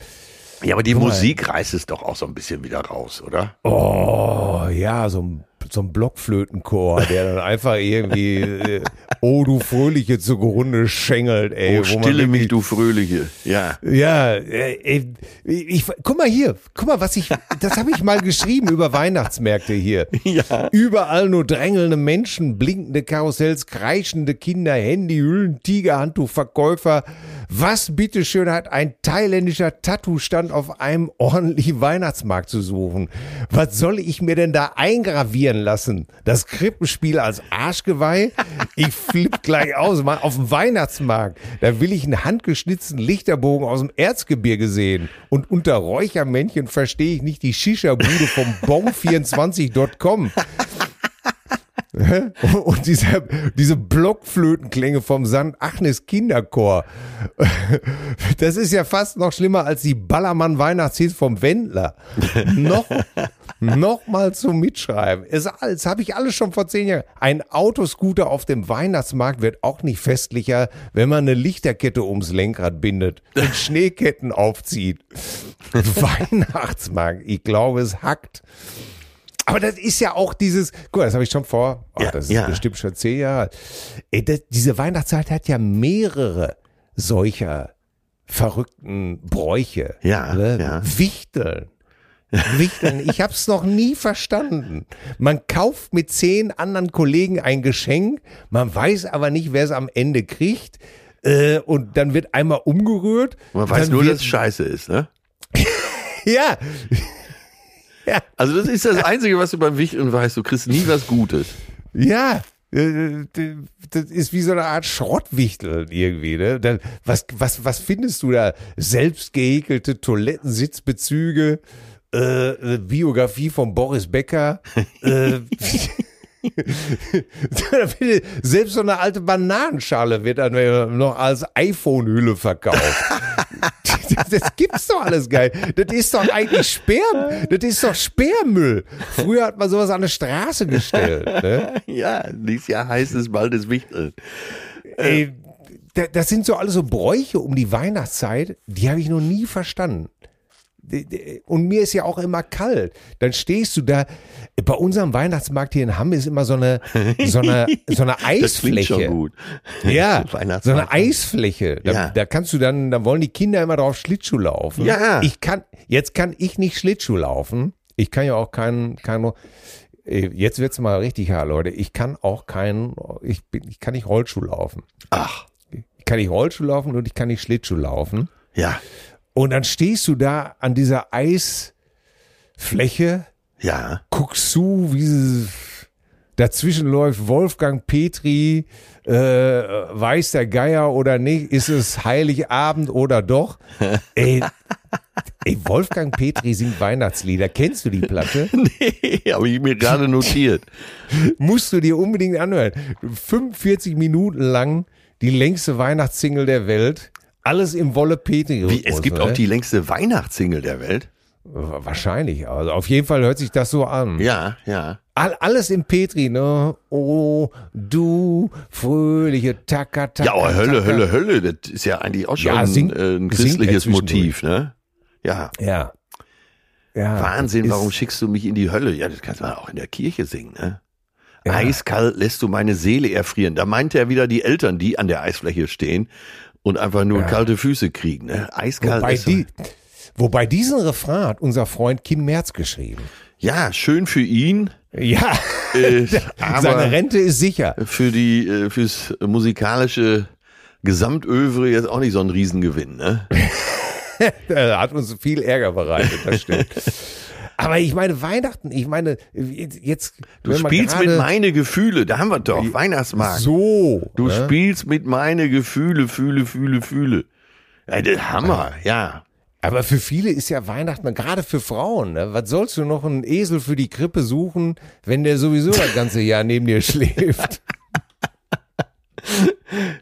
Ja, aber die. Musik reißt es doch auch so ein bisschen wieder raus, oder? oh, ja, so ein, so ein Blockflötenchor, der dann einfach irgendwie, äh, oh, du Fröhliche zugrunde schengelt, ey. oh, stille mich, du Fröhliche. Ja. Ja, äh, ey, ich, guck mal hier, guck mal, was ich, das habe ich mal geschrieben über Weihnachtsmärkte hier. Ja. Überall nur drängelnde Menschen, blinkende Karussells, kreischende Kinder, Handyhüllen, Tigerhandtuchverkäufer. Was bitteschön hat ein thailändischer Tattoo-Stand auf einem ordentlichen Weihnachtsmarkt zu suchen? Was soll ich mir denn da eingravieren lassen? Das Krippenspiel als Arschgeweih? Ich flipp gleich aus, mal auf dem Weihnachtsmarkt. Da will ich einen handgeschnitzten Lichterbogen aus dem Erzgebirge sehen. Und unter Räuchermännchen verstehe ich nicht die Shisha-Bude vom Bong24.com. Und diese, diese Blockflötenklänge vom St. Agnes Kinderchor. Das ist ja fast noch schlimmer als die Ballermann-Weihnachtshits vom Wendler. noch, noch mal zum Mitschreiben. Es, das habe ich alles schon vor zehn Jahren. Ein Autoscooter auf dem Weihnachtsmarkt wird auch nicht festlicher, wenn man eine Lichterkette ums Lenkrad bindet und Schneeketten aufzieht. Weihnachtsmarkt, ich glaube, es hackt. Aber das ist ja auch dieses, guck das habe ich schon vor, oh, Ja, das ist ja. bestimmt schon zehn Jahre. Ey, das, diese Weihnachtszeit hat ja mehrere solcher verrückten Bräuche. Ja, ne? ja. Wichteln. Wichteln. Ich habe es noch nie verstanden. Man kauft mit zehn anderen Kollegen ein Geschenk, man weiß aber nicht, wer es am Ende kriegt. Äh, und dann wird einmal umgerührt. Man weiß nur, wird, dass es scheiße ist, ne? Ja, Also das ist das Einzige, was du beim Wichteln weißt. Du kriegst nie was Gutes. Ja, äh, das ist wie so eine Art Schrottwichtel irgendwie. Ne? Was, was, was findest du da? Selbst gehäkelte Toilettensitzbezüge, äh, äh, Biografie von Boris Becker. äh, Selbst so eine alte Bananenschale wird dann noch als iPhone-Hülle verkauft. Das gibt's doch alles geil. Das ist doch eigentlich Sperr, das ist doch Sperrmüll. Früher hat man sowas an eine Straße gestellt. Ne? Ja, dieses Jahr heißt es bald das Wichteln. Ey, da- das sind so alles so Bräuche um die Weihnachtszeit, die habe ich noch nie verstanden. Und mir ist ja auch immer kalt. Dann stehst du da, bei unserem Weihnachtsmarkt hier in Hamm ist immer so eine, so eine, so eine Das Eisfläche. schon gut. Ja, so eine Eisfläche. Da, Ja. da kannst du dann, da wollen die Kinder immer drauf Schlittschuh laufen. Ja. Ich kann, jetzt kann ich nicht Schlittschuh laufen. Ich kann ja auch keinen, keinen, äh, jetzt wird's mal richtig hart, Leute. Ich kann auch keinen, ich bin, ich kann nicht Rollschuh laufen. Ach, Ich kann nicht Rollschuh laufen und ich kann nicht Schlittschuh laufen. ja, Und dann stehst du da an dieser Eisfläche, ja. guckst zu, wie sie, dazwischen läuft Wolfgang Petri, äh, weiß der Geier oder nicht, ist es Heiligabend oder doch? Ey, ey, Wolfgang Petri singt Weihnachtslieder. Kennst du die Platte? Nee, habe ich mir gerade notiert. Musst du dir unbedingt anhören. 45 Minuten lang die längste Weihnachtssingle der Welt. Alles im Wolle Petri. Wie, es gibt ne? auch die längste Weihnachtssingle der Welt. Wahrscheinlich. Also auf jeden Fall hört sich das so an. Ja, ja. All, alles im Petri, ne? Oh, du fröhliche Taka, Taka, Ja, aber Hölle, Taka. Hölle, Hölle, das ist ja eigentlich auch schon Ja, singt- äh, ein singt er christliches. Motiv, ne? Ja. Ja. ja. Wahnsinn, warum schickst du mich in die Hölle? Ja, das kannst du auch in der Kirche singen, ne? Ja. Eiskalt lässt du meine Seele erfrieren. Da meinte er wieder die Eltern, die an der Eisfläche stehen und einfach nur Ja. kalte Füße kriegen, ne? Eiskalt Wobei, die, wobei diesen Refrain hat unser Freund Kim Merz geschrieben. Ja, schön für ihn, Ja, äh, seine Rente ist sicher. für die, äh, fürs musikalische Gesamtövre jetzt auch nicht so ein Riesengewinn, ne? Er hat uns viel Ärger bereitet, das stimmt. Aber ich meine, Weihnachten, ich meine, jetzt. Du spielst mit meine Gefühle, da haben wir doch, Weihnachtsmarkt. So. Du ne? spielst mit meine Gefühle, fühle, fühle, fühle. Ja, das Hammer, ja. Aber für viele ist ja Weihnachten, gerade für Frauen, ne? was sollst du noch einen Esel für die Krippe suchen, wenn der sowieso das ganze Jahr neben dir schläft?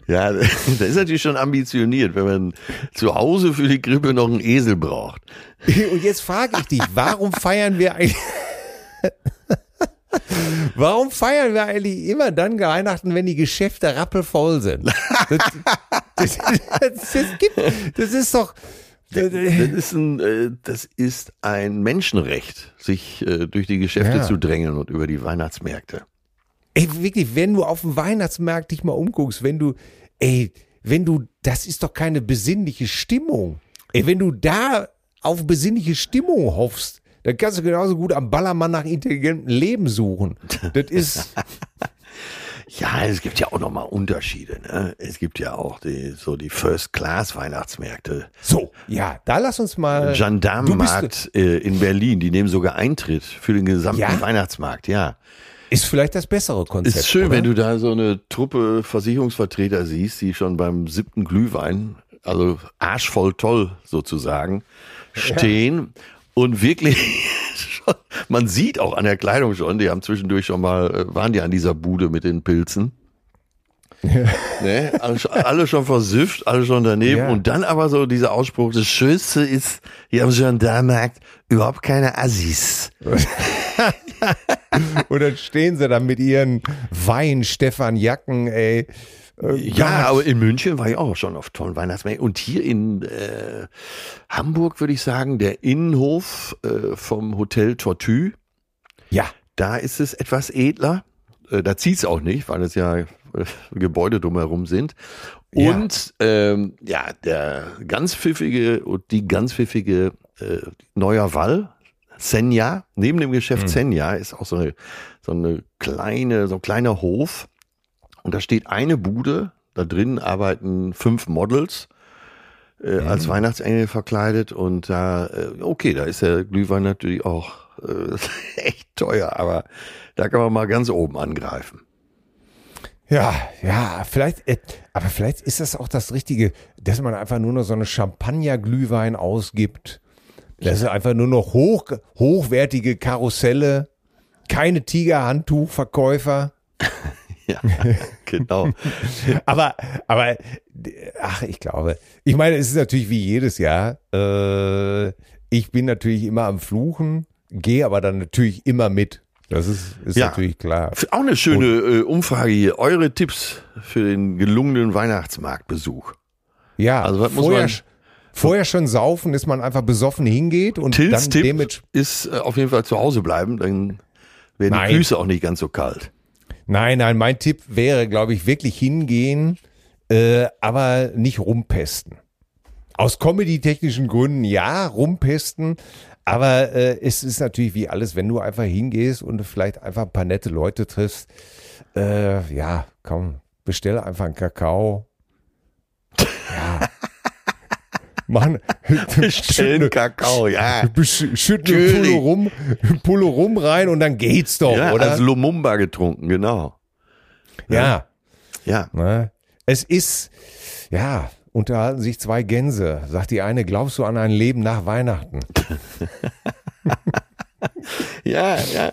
Ja, das ist natürlich schon ambitioniert, wenn man zu Hause für die Krippe noch einen Esel braucht. Und jetzt frage ich dich, warum feiern wir eigentlich, warum feiern wir eigentlich immer dann Weihnachten, wenn die Geschäfte rappelvoll sind? Das, das, das, das, gibt, das ist doch, Das ist ein, äh, das ist ein Menschenrecht, sich äh, durch die Geschäfte Ja. zu drängeln und über die Weihnachtsmärkte. Ey, wirklich, wenn du auf dem Weihnachtsmarkt dich mal umguckst, wenn du, ey, wenn du, das ist doch keine besinnliche Stimmung. Ey, wenn du da auf besinnliche Stimmung hoffst, dann kannst du genauso gut am Ballermann nach intelligentem Leben suchen. Das ist, Ja, es gibt ja auch nochmal Unterschiede. Ne? Es gibt ja auch die, so die First-Class-Weihnachtsmärkte. so, ja, da lass uns mal. Gendarmenmarkt äh, in Berlin, die nehmen sogar Eintritt für den gesamten Ja? Weihnachtsmarkt, ja. Ist vielleicht das bessere Konzept. Ist schön, oder? wenn du da so eine Truppe Versicherungsvertreter siehst, die schon beim siebten Glühwein, also arschvoll toll sozusagen, stehen und wirklich schon, man sieht auch an der Kleidung schon, die haben zwischendurch schon mal, äh, waren die an dieser Bude mit den Pilzen. Ne? Alle, schon- versüfft, alle schon daneben. Ja. Und dann aber so dieser Ausspruch, das Schönste ist, hier am Gendarmenmarkt überhaupt keine Assis. Und dann stehen sie da mit ihren Wein-Stefan-Jacken, ey. Äh, Ja, aber in München war ich auch schon auf tollen Weihnachtsmärkten. Und hier in äh, Hamburg würde ich sagen, der Innenhof äh, vom Hotel Tortue, Ja. da ist es etwas edler. Äh, da zieht's auch nicht, weil es ja Gebäude drumherum sind. Ja. Und ähm, ja, der ganz pfiffige und die ganz pfiffige äh, Neuer Wall, Senja, neben dem Geschäft Senja ist auch so eine, so eine kleine, so ein kleiner Hof. Und da steht eine Bude, da drinnen arbeiten fünf Models äh, als Weihnachtsengel verkleidet und da, äh, okay, da ist der Glühwein natürlich auch äh, echt teuer, aber da kann man mal ganz oben angreifen. Ja, ja, vielleicht, äh, aber vielleicht ist das auch das Richtige, dass man einfach nur noch so eine Champagner-Glühwein ausgibt. Das ist einfach nur noch hoch, hochwertige Karusselle, keine Tigerhandtuchverkäufer. Ja, genau. Aber, aber, ach, ich glaube, ich meine, es ist natürlich wie jedes Jahr. Äh, ich bin natürlich immer am Fluchen, gehe aber dann natürlich immer mit. Das ist, ist Ja. natürlich klar. Auch eine schöne äh, Umfrage hier. Eure Tipps für den gelungenen Weihnachtsmarktbesuch. Ja, Also was muss vorher, man- vorher schon saufen, dass man einfach besoffen hingeht und Tils dann Tipp ist äh, auf jeden Fall zu Hause bleiben, dann werden Nein. die Füße auch nicht ganz so kalt. Nein, nein, mein Tipp wäre, glaube ich, wirklich hingehen, äh, aber nicht rumpesten. Aus comedy-technischen Gründen ja, rumpesten, aber äh, es ist natürlich wie alles, wenn du einfach hingehst und vielleicht einfach ein paar nette Leute triffst, äh, ja, komm, bestelle einfach einen Kakao. Ja. Mann, Stellen Kakao, ja. Besch- Schütt eine Natürlich. Pulle rum, Pulle rum rein und dann geht's doch, Ja, oder? als Lumumba getrunken, genau. ja. Ja. Ne? Es ist, ja, unterhalten sich zwei Gänse. Sagt die eine, glaubst du an ein Leben nach Weihnachten? Ja, ja.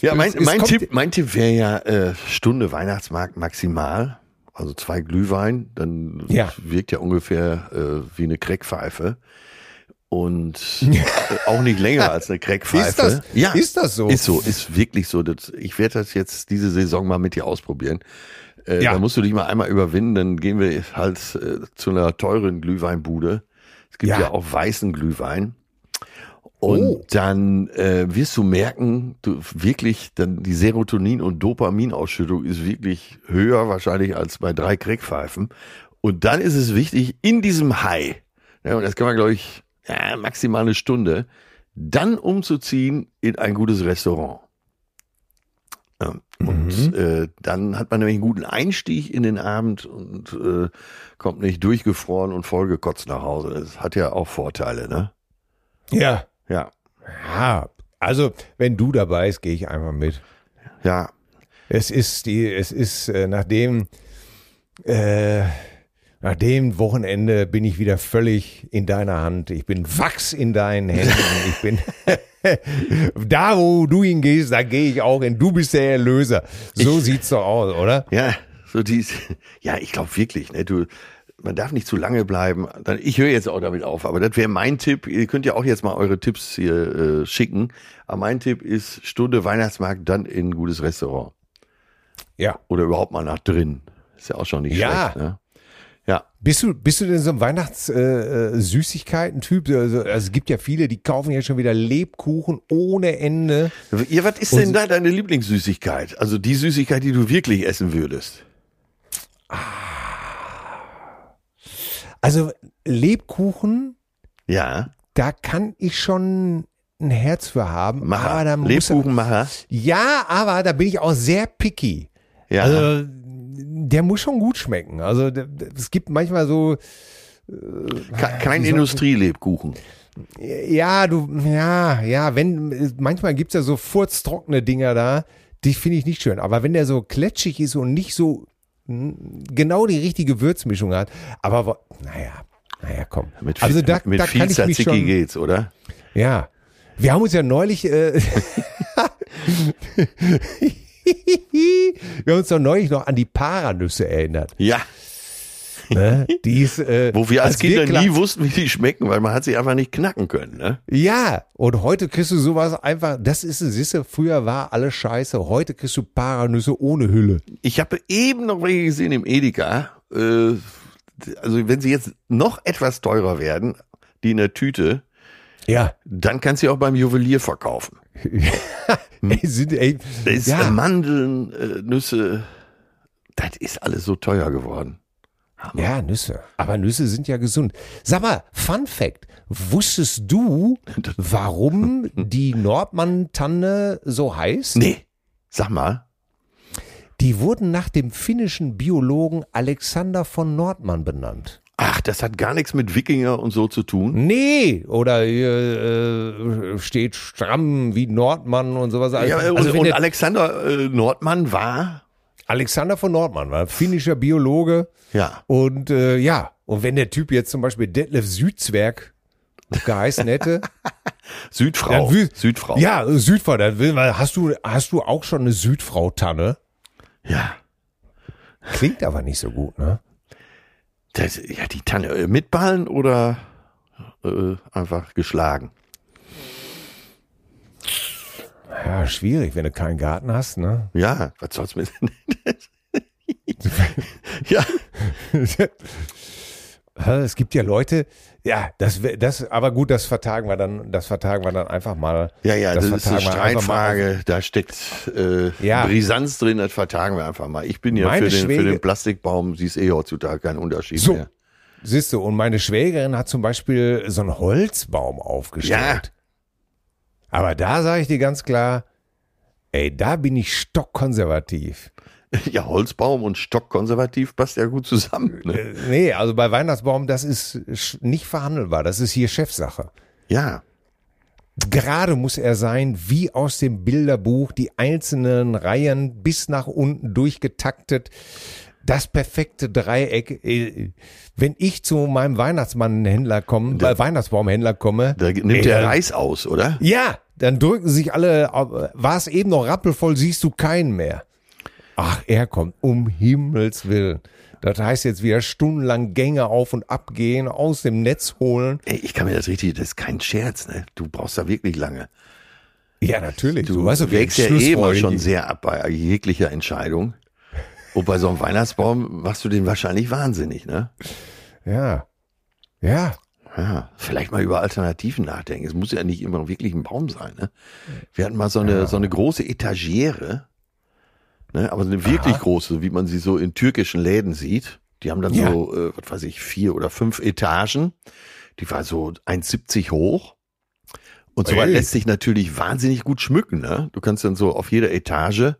Ja, mein, Es- mein Tipp, mein Tipp wäre ja äh, Stunde Weihnachtsmarkt maximal. Also zwei Glühwein, dann Ja. wirkt ja ungefähr äh, wie eine Crackpfeife. Und äh, auch nicht länger als eine Crackpfeife. Ist das- ja, ist das so? Ist so, ist wirklich so. Das, ich werde das jetzt diese Saison mal mit dir ausprobieren. Äh, Ja. Da musst du dich mal einmal überwinden, dann gehen wir halt äh, zu einer teuren Glühweinbude. Es gibt Ja. ja, auch weißen Glühwein. Und Oh. dann äh, wirst du merken, du wirklich, dann die Serotonin- und Dopaminausschüttung ist wirklich höher wahrscheinlich als bei drei Crackpfeifen. Und dann ist es wichtig, in diesem High, ja, und das kann man, glaube ich, ja, maximal eine Stunde, dann umzuziehen in ein gutes Restaurant. Ja, und äh, dann hat man nämlich einen guten Einstieg in den Abend und äh, kommt nicht durchgefroren und vollgekotzt nach Hause. Das hat ja auch Vorteile, ne? Ja. Ja. Ja, also wenn du dabei bist, gehe ich einfach mit. Ja, Es ist die, es ist äh, nachdem äh, Nach dem Wochenende bin ich wieder völlig in deiner Hand. Ich bin Wachs in deinen Händen. Ich bin da, wo du hingehst, da gehe ich auch hin. Du bist der Erlöser. So Ich- sieht's doch aus, oder? Ja, so dies, ja, ich glaube wirklich, ne, du, man darf nicht zu lange bleiben. Ich höre jetzt auch damit auf, aber das wäre mein Tipp. Ihr könnt ja auch jetzt mal eure Tipps hier äh, schicken. Aber mein Tipp ist Stunde Weihnachtsmarkt, dann in ein gutes Restaurant. Ja. Oder überhaupt mal nach drin. Ist ja auch schon nicht Ja. schlecht. Ne? Bist du, bist du denn so ein Weihnachts-Süßigkeiten-Typ? also, also es gibt ja viele, die kaufen ja schon wieder Lebkuchen ohne Ende. Ja, was ist denn da deine Lieblingssüßigkeit? Also die Süßigkeit, die du wirklich essen würdest. Also Lebkuchen, Ja, da kann ich schon ein Herz für haben. aber da Macher. muss Lebkuchenmacher. Ja, aber da bin ich auch sehr picky. Ja. Also der muss schon gut schmecken. Also es gibt manchmal so, Ke- kein Industrielebkuchen. ja, du, ja, ja, wenn, manchmal gibt's ja so furztrockene Dinger da, die finde ich nicht schön. Aber wenn der so kletschig ist und nicht so genau die richtige Würzmischung hat, aber wo- naja, naja, komm. Mit, also da, mit da viel kann ich mich schon, geht's, oder? ja. Wir haben uns ja neulich, äh, wir haben uns doch neulich noch an die Paranüsse erinnert. Ja. Ne? Die ist, äh, Wo wir als, Kinder klar- nie wussten, wie die schmecken, weil man hat sie einfach nicht knacken können. Ne? Ja, und heute kriegst du sowas einfach, das ist, siehste, früher war alles scheiße, heute kriegst du Paranüsse ohne Hülle. Ich habe eben noch welche gesehen im Edeka. Äh, also wenn sie jetzt noch etwas teurer werden, die in der Tüte, Ja. dann kannst du sie auch beim Juwelier verkaufen. Ey, sind, ey, Da ist ja, Mandeln, äh, Nüsse, das ist alles so teuer geworden. Hammer. ja, Nüsse. Aber Nüsse sind ja gesund. Sag mal, Fun Fact. Wusstest du, warum die Nordmann-Tanne so heißt? Nee, sag mal. Die wurden nach dem finnischen Biologen Alexander von Nordmann benannt. Ach, das hat gar nichts mit Wikinger und so zu tun. Nee, oder äh, steht stramm wie Nordmann und sowas. Ja, also, und, wenn und der Alexander äh, Nordmann war, Alexander von Nordmann war finnischer Biologe ja, und äh, ja, und wenn der Typ jetzt zum Beispiel Detlef Südzwerg geheißen hätte, Südfrau. Dann Südfrau. ja, Südfrau, dann will hast du, hast du auch schon eine Südfrau-Tanne? ja. Klingt aber nicht so gut, ne? Das, ja, die Tanne äh, mit Ballen oder äh, einfach geschlagen. Ja, schwierig, wenn du keinen Garten hast, ne? Ja, was soll's mit? ja, Es gibt ja Leute, ja, das, das, aber gut, das vertagen wir dann, das vertagen wir dann einfach mal. ja, ja, das, ist eine Streitfrage. Da steckt äh, Ja. Brisanz drin. Das vertagen wir einfach mal. Ich bin ja Meine für den, für den Plastikbaum. Siehst eh heutzutage keinen Unterschied So. mehr. Siehst du, und meine Schwägerin hat zum Beispiel so einen Holzbaum aufgestellt. Aber da sage ich dir ganz klar, ey, da bin ich stockkonservativ. Ja, Holzbaum und Stockkonservativ passt ja gut zusammen. Ne? Äh, Nee, also bei Weihnachtsbaum, das ist nicht verhandelbar. Das ist hier Chefsache. Ja, Gerade muss er sein, wie aus dem Bilderbuch, die einzelnen Reihen bis nach unten durchgetaktet. Das perfekte Dreieck. Äh, Wenn ich zu meinem Weihnachtsmannhändler komme, äh, Weihnachtsbaumhändler komme, da nimmt ey, der Reis aus, oder? Ja, dann drücken sich alle, war es eben noch rappelvoll, siehst du keinen mehr. Ach, er kommt, um Himmels Willen. Das heißt jetzt wieder stundenlang Gänge auf und ab gehen, aus dem Netz holen. Ey, ich kann mir das richtig, das ist kein Scherz, ne? Du brauchst da wirklich lange. Ja, natürlich. Du, weißt doch, wie wägst ja eh immer entschlussfreudig- schon sehr ab bei jeglicher Entscheidung. Und bei so einem Weihnachtsbaum machst du den wahrscheinlich wahnsinnig, ne? Ja. Ja. Ja, vielleicht mal über Alternativen nachdenken. Es muss ja nicht immer wirklich ein Baum sein, ne? Wir hatten mal so eine, so eine große Etagiere, ne? Aber so eine wirklich große, wie man sie so in türkischen Läden sieht. Die haben dann Ja. so, äh, was weiß ich, vier oder fünf Etagen. Die war so 1,70 hoch. Und so Ui. lässt sich natürlich wahnsinnig gut schmücken, ne? Du kannst dann so auf jeder Etage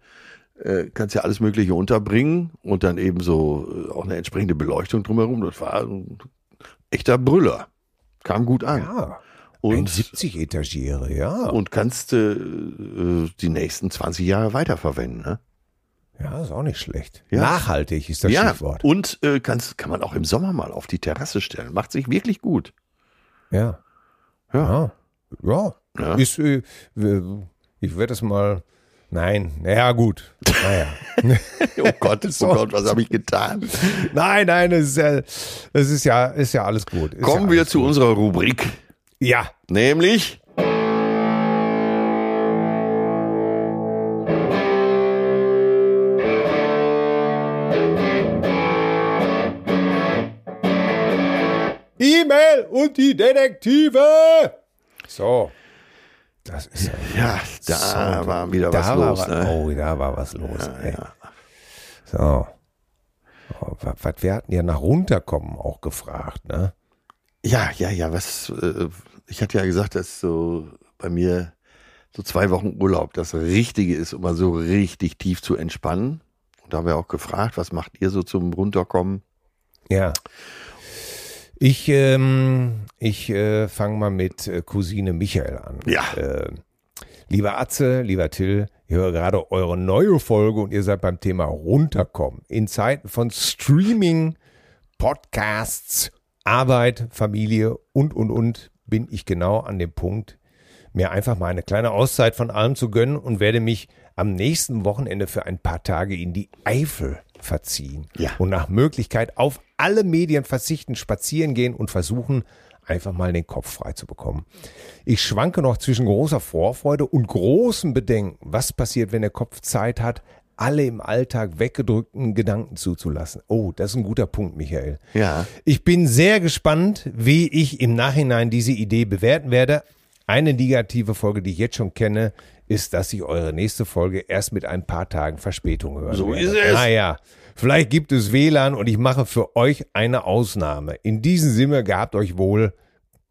äh, kannst ja alles Mögliche unterbringen und dann eben so äh, auch eine entsprechende Beleuchtung drumherum. Das war ein echter Brüller. Kam gut an. Ja. und, 70 Etagiere, ja. und kannst äh, äh, die nächsten 20 Jahre weiterverwenden. Ne? Ja, ist auch nicht schlecht. Ja. Nachhaltig ist das ja, Stichwort. und äh, kann's, kann man auch im Sommer mal auf die Terrasse stellen. Macht sich wirklich gut. Ja. Ja. Ja. Ja. Ist, äh, ich werde das mal. Nein, naja, gut. Naja. Oh Gott, oh Gott, was habe ich getan? nein, nein, es ist ja, es ist ja, ist ja alles gut. Ist Kommen ja wir alles zu gut. unserer Rubrik, Ja. nämlich und die Detektive. So. Das ist ja. ja, da so, war wieder da was war los. Ne? Oh, da war was los. ey. ja. So. Oh, was wir hatten ja nach runterkommen auch gefragt, ne? Ja, ja, ja, was, äh, ich hatte ja gesagt, dass so bei mir so zwei Wochen Urlaub das Richtige ist, um mal so richtig tief zu entspannen. Und da haben wir auch gefragt, was macht ihr so zum Runterkommen? Ja. Ich, ähm, ich äh, fange mal mit äh, Cousine Michael an. Ja. Äh, lieber Atze, lieber Till, ich höre gerade eure neue Folge und ihr seid beim Thema Runterkommen. In Zeiten von Streaming, Podcasts, Arbeit, Familie und, und, und bin ich genau an dem Punkt, mir einfach mal eine kleine Auszeit von allem zu gönnen und werde mich am nächsten Wochenende für ein paar Tage in die Eifel verziehen. Ja. Und nach Möglichkeit auf alle Medien verzichten, spazieren gehen und versuchen, einfach mal den Kopf frei zu bekommen. Ich schwanke noch zwischen großer Vorfreude und großem Bedenken. Was passiert, wenn der Kopf Zeit hat, alle im Alltag weggedrückten Gedanken zuzulassen? Oh, das ist ein guter Punkt, Michael. Ja. Ich bin sehr gespannt, wie ich im Nachhinein diese Idee bewerten werde. Eine negative Folge, die ich jetzt schon kenne, ist, dass ich eure nächste Folge erst mit ein paar Tagen Verspätung hören So werde. ist es. Naja, vielleicht gibt es WLAN und ich mache für euch eine Ausnahme. In diesem Sinne gehabt euch wohl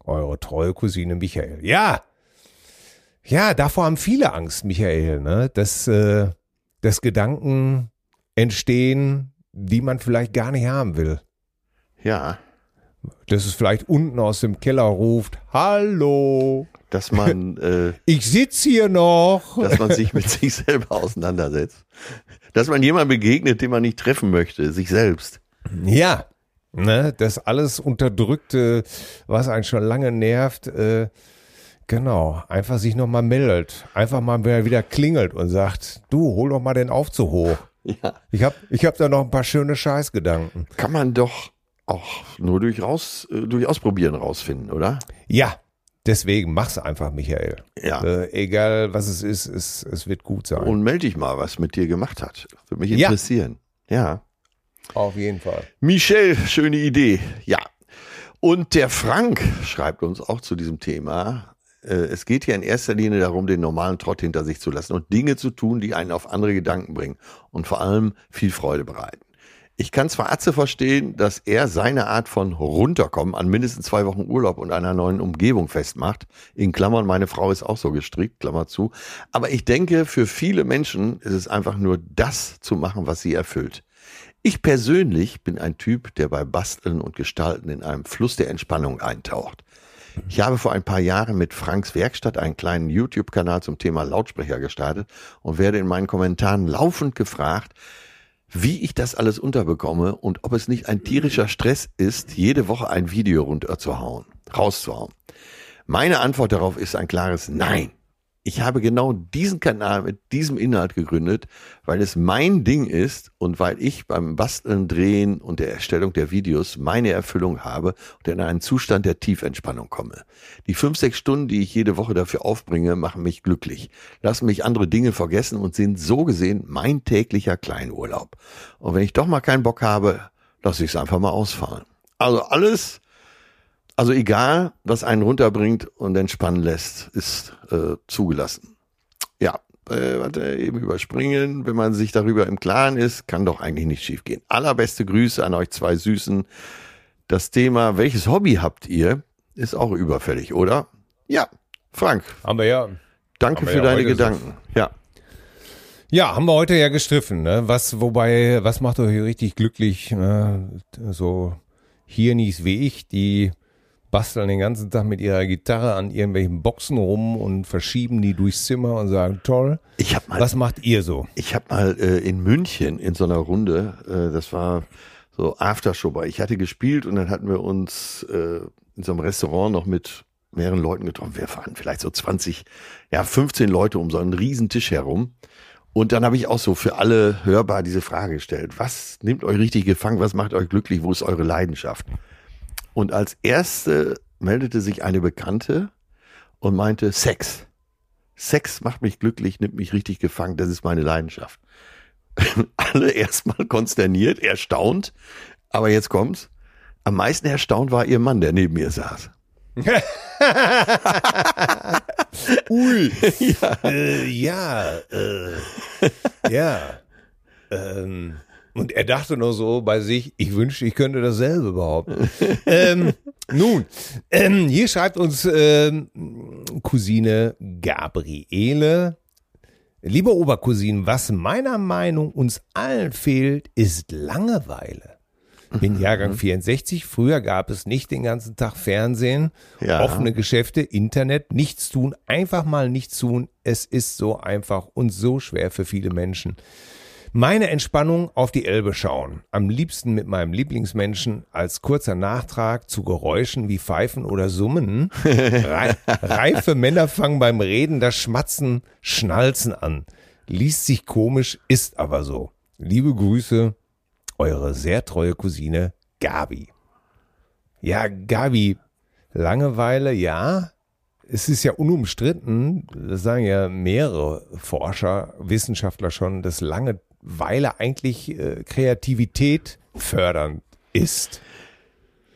eure treue Cousine Michael. Ja, ja, davor haben viele Angst, Michael, ne? dass, äh, dass Gedanken entstehen, die man vielleicht gar nicht haben will Ja. dass es vielleicht unten aus dem Keller ruft, hallo, Dass man, äh, ich sitz hier noch. dass man sich mit sich selber auseinandersetzt. Dass man jemandem begegnet, den man nicht treffen möchte, sich selbst. Ja, ne, das alles Unterdrückte, was einen schon lange nervt, äh, genau, einfach sich nochmal meldet, einfach mal wieder, klingelt und sagt, du, hol doch mal den Aufzug hoch. Ja. Ich hab, ich hab da noch ein paar schöne Scheißgedanken. Kann man doch auch nur durch raus, äh, durch Ausprobieren rausfinden, oder? Ja, deswegen mach's einfach, Michael. Ja. Äh, egal was es ist, es, es wird gut sein. Und melde dich mal, was mit dir gemacht hat. Würde mich Ja. interessieren. Ja. Auf jeden Fall. Michelle, schöne Idee. Ja. Und der Frank schreibt uns auch zu diesem Thema. äh, Es geht ja in erster Linie darum, den normalen Trott hinter sich zu lassen und Dinge zu tun, die einen auf andere Gedanken bringen und vor allem viel Freude bereiten. Ich kann zwar Atze verstehen, dass er seine Art von runterkommen an mindestens zwei Wochen Urlaub und einer neuen Umgebung festmacht. In Klammern, meine Frau ist auch so gestrickt, Klammer zu. Aber ich denke, für viele Menschen ist es einfach nur das zu machen, was sie erfüllt. Ich persönlich bin ein Typ, der bei Basteln und Gestalten in einem Fluss der Entspannung eintaucht. Ich habe vor ein paar Jahren mit Franks Werkstatt einen kleinen YouTube-Kanal zum Thema Lautsprecher gestartet und werde in meinen Kommentaren laufend gefragt, wie ich das alles unterbekomme und ob es nicht ein tierischer Stress ist, jede Woche ein Video runterzuhauen, rauszuhauen. Meine Antwort darauf ist ein klares Nein. Ich habe genau diesen Kanal mit diesem Inhalt gegründet, weil es mein Ding ist und weil ich beim Basteln, Drehen und der Erstellung der Videos meine Erfüllung habe und in einen Zustand der Tiefentspannung komme. Die fünf, sechs Stunden, die ich jede Woche dafür aufbringe, machen mich glücklich, lassen mich andere Dinge vergessen und sind so gesehen mein täglicher Kleinurlaub. Und wenn ich doch mal keinen Bock habe, lasse ich es einfach mal ausfallen. Also alles also egal, was einen runterbringt und entspannen lässt, ist äh, zugelassen. Ja, äh, warte, eben überspringen. Wenn man sich darüber im Klaren ist, kann doch eigentlich nicht schiefgehen. Allerbeste Grüße an euch zwei Süßen. Das Thema, welches Hobby habt ihr, ist auch überfällig, oder? Ja, Frank, Aber ja. danke Haben wir für ja deine Gedanken. Ja, Ja, haben wir heute ja gestriffen, ne? Was, wobei, was macht euch richtig glücklich? Ne? So Hirnis wie ich, die basteln den ganzen Tag mit ihrer Gitarre an irgendwelchen Boxen rum und verschieben die durchs Zimmer und sagen, toll. Ich hab mal, Was macht ihr so? ich habe mal äh, in München in so einer Runde, äh, das war so Aftershow, bei- ich hatte gespielt und dann hatten wir uns äh, in so einem Restaurant noch mit mehreren Leuten getroffen. Wir waren vielleicht so 20, ja 15 Leute um so einen riesen Tisch herum. Und dann habe ich auch so für alle hörbar diese Frage gestellt. Was nimmt euch richtig gefangen? Was macht euch glücklich? Wo ist eure Leidenschaft? Und als erste meldete sich eine Bekannte und meinte Sex. Sex macht mich glücklich, nimmt mich richtig gefangen. Das ist meine Leidenschaft. Alle erstmal konsterniert, erstaunt. Aber jetzt kommt's. Am meisten erstaunt war ihr Mann, der neben mir saß. Ui. ja. Äh, ja, äh, ja. Ähm, und er dachte nur so bei sich, ich wünschte, ich könnte dasselbe behaupten. ähm, nun, ähm, hier schreibt uns ähm, Cousine Gabriele. Liebe Obercousinen, was meiner Meinung uns allen fehlt, ist Langeweile. Bin Jahrgang 64. Früher gab es nicht den ganzen Tag Fernsehen, Ja. offene Geschäfte, Internet, nichts tun, einfach mal nichts tun. Es ist so einfach und so schwer für viele Menschen. Meine Entspannung auf die Elbe schauen. Am liebsten mit meinem Lieblingsmenschen als kurzer Nachtrag zu Geräuschen wie Pfeifen oder Summen. Rei reife Männer fangen beim Reden das Schmatzen, Schnalzen an. Liest sich komisch, ist aber so. Liebe Grüße, eure sehr treue Cousine Gabi. Ja, Gabi, Langeweile, ja. Es ist ja unumstritten, das sagen ja mehrere Forscher, Wissenschaftler schon, dass Langeweile eigentlich äh, Kreativität fördernd ist.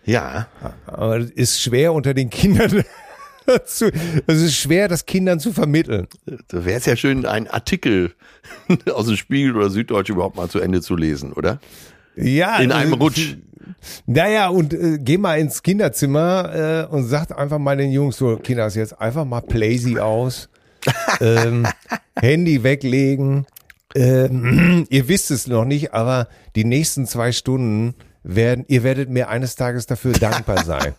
Ja, Aber es ist schwer unter den Kindern zu, es ist schwer, das Kindern zu vermitteln. da wäre es ja schön, einen Artikel aus dem Spiegel oder Süddeutsch überhaupt mal zu Ende zu lesen, oder? Ja, In einem äh, Rutsch. Naja, und äh, geh mal ins Kinderzimmer äh, und sagt einfach mal den Jungs so, Kinders, jetzt einfach mal Playsy aus, ähm, Handy weglegen. Ähm, ihr wisst es noch nicht, aber die nächsten zwei Stunden werden, ihr werdet mir eines Tages dafür dankbar sein.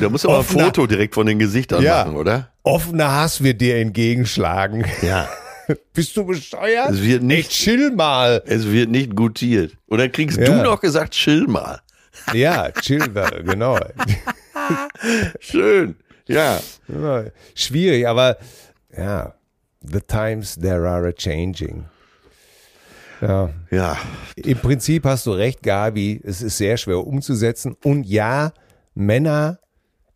Da muss aber ein Offener- Foto direkt von den Gesichtern Ja. machen, oder? Offener Hass wird dir entgegenschlagen. Ja. Bist du bescheuert? Es wird Ey, nicht, chill mal. es wird nicht gutiert. Oder kriegst Ja. du noch gesagt, chill mal. Ja, chill, genau. Schön. Ja, schwierig, aber ja, the times there are a changing. Ja, Ja. im Prinzip hast du recht, Gabi. Es ist sehr schwer umzusetzen. Und ja, Männer,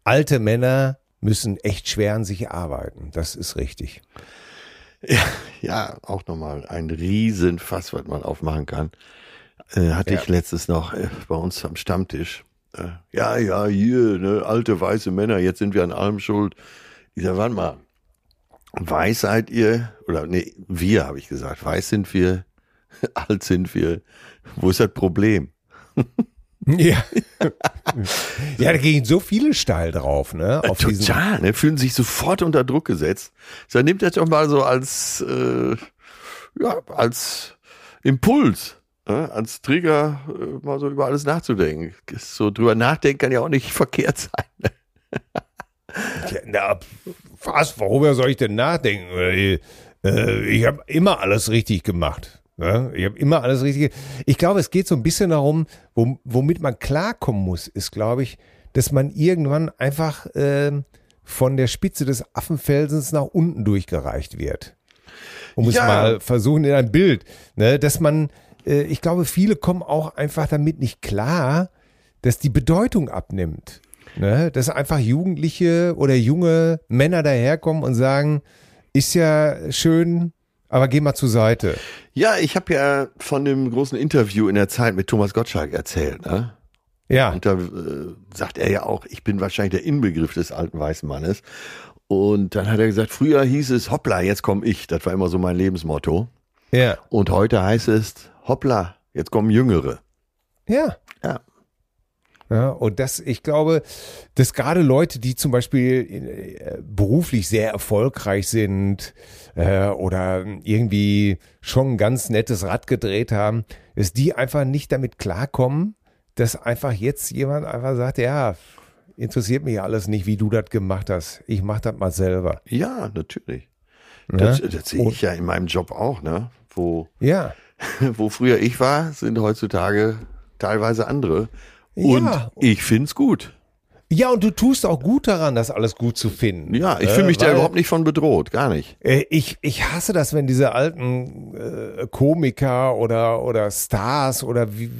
alte Männer müssen echt schwer an sich arbeiten. Das ist richtig. Ja, auch nochmal ein Riesenfass, was man aufmachen kann. Äh, hatte Ja. ich letztes noch äh, bei uns am Stammtisch. Äh, ja, ja, hier, ne, alte weiße Männer, jetzt sind wir an allem schuld. Ich sag, warte mal, weiß seid ihr, oder nee, wir habe ich gesagt, weiß sind wir, alt sind wir, wo ist das Problem? Ja. ja, da gehen so viele steil drauf, ne? Auf Total, ne, fühlen sich sofort unter Druck gesetzt. So nimmt das doch mal so als, äh, ja, als Impuls, äh, als Trigger, äh, mal so über alles nachzudenken. So drüber nachdenken kann ja auch nicht verkehrt sein. Na, was? Worüber soll ich denn nachdenken? Äh, äh, Ich habe immer alles richtig gemacht. ne? Ich habe immer alles richtig. Ich glaube, es geht so ein bisschen darum, wom- womit man klarkommen muss, ist, glaube ich, dass man irgendwann einfach ähm, von der Spitze des Affenfelsens nach unten durchgereicht wird. Um es Ja. mal versuchen in ein Bild, ne, dass man, äh, ich glaube, viele kommen auch einfach damit nicht klar, dass die Bedeutung abnimmt. Ne? Dass einfach Jugendliche oder junge Männer daherkommen und sagen, ist ja schön, aber geh mal zur Seite. Ja, ich habe ja von dem großen Interview in der Zeit mit Thomas Gottschalk erzählt, ne? Ja, Und da äh, sagt er ja auch, ich bin wahrscheinlich der Inbegriff des alten weißen Mannes. Und dann hat er gesagt, früher hieß es, hoppla, jetzt komme ich. Das war immer so mein Lebensmotto. ja, Und heute heißt es, hoppla, jetzt kommen Jüngere. ja. Ja. Ja, und das, ich glaube, dass gerade Leute, die zum Beispiel äh, beruflich sehr erfolgreich sind äh, oder irgendwie schon ein ganz nettes Rad gedreht haben, dass die einfach nicht damit klarkommen, dass einfach jetzt jemand einfach sagt, ja, interessiert mich alles nicht, wie du das gemacht hast. Ich mach das mal selber. Ja, natürlich. Das, das sehe ich ja in meinem Job auch, ne? Wo, Ja. wo früher ich war, sind heutzutage teilweise andere. Und Ja. ich find's gut. Ja, und du tust auch gut daran, das alles gut zu finden. Ja, ich Äh, fühle mich da weil- überhaupt nicht von bedroht, gar nicht. Äh, Ich, ich hasse das, wenn diese alten äh, Komiker oder, oder Stars oder wie,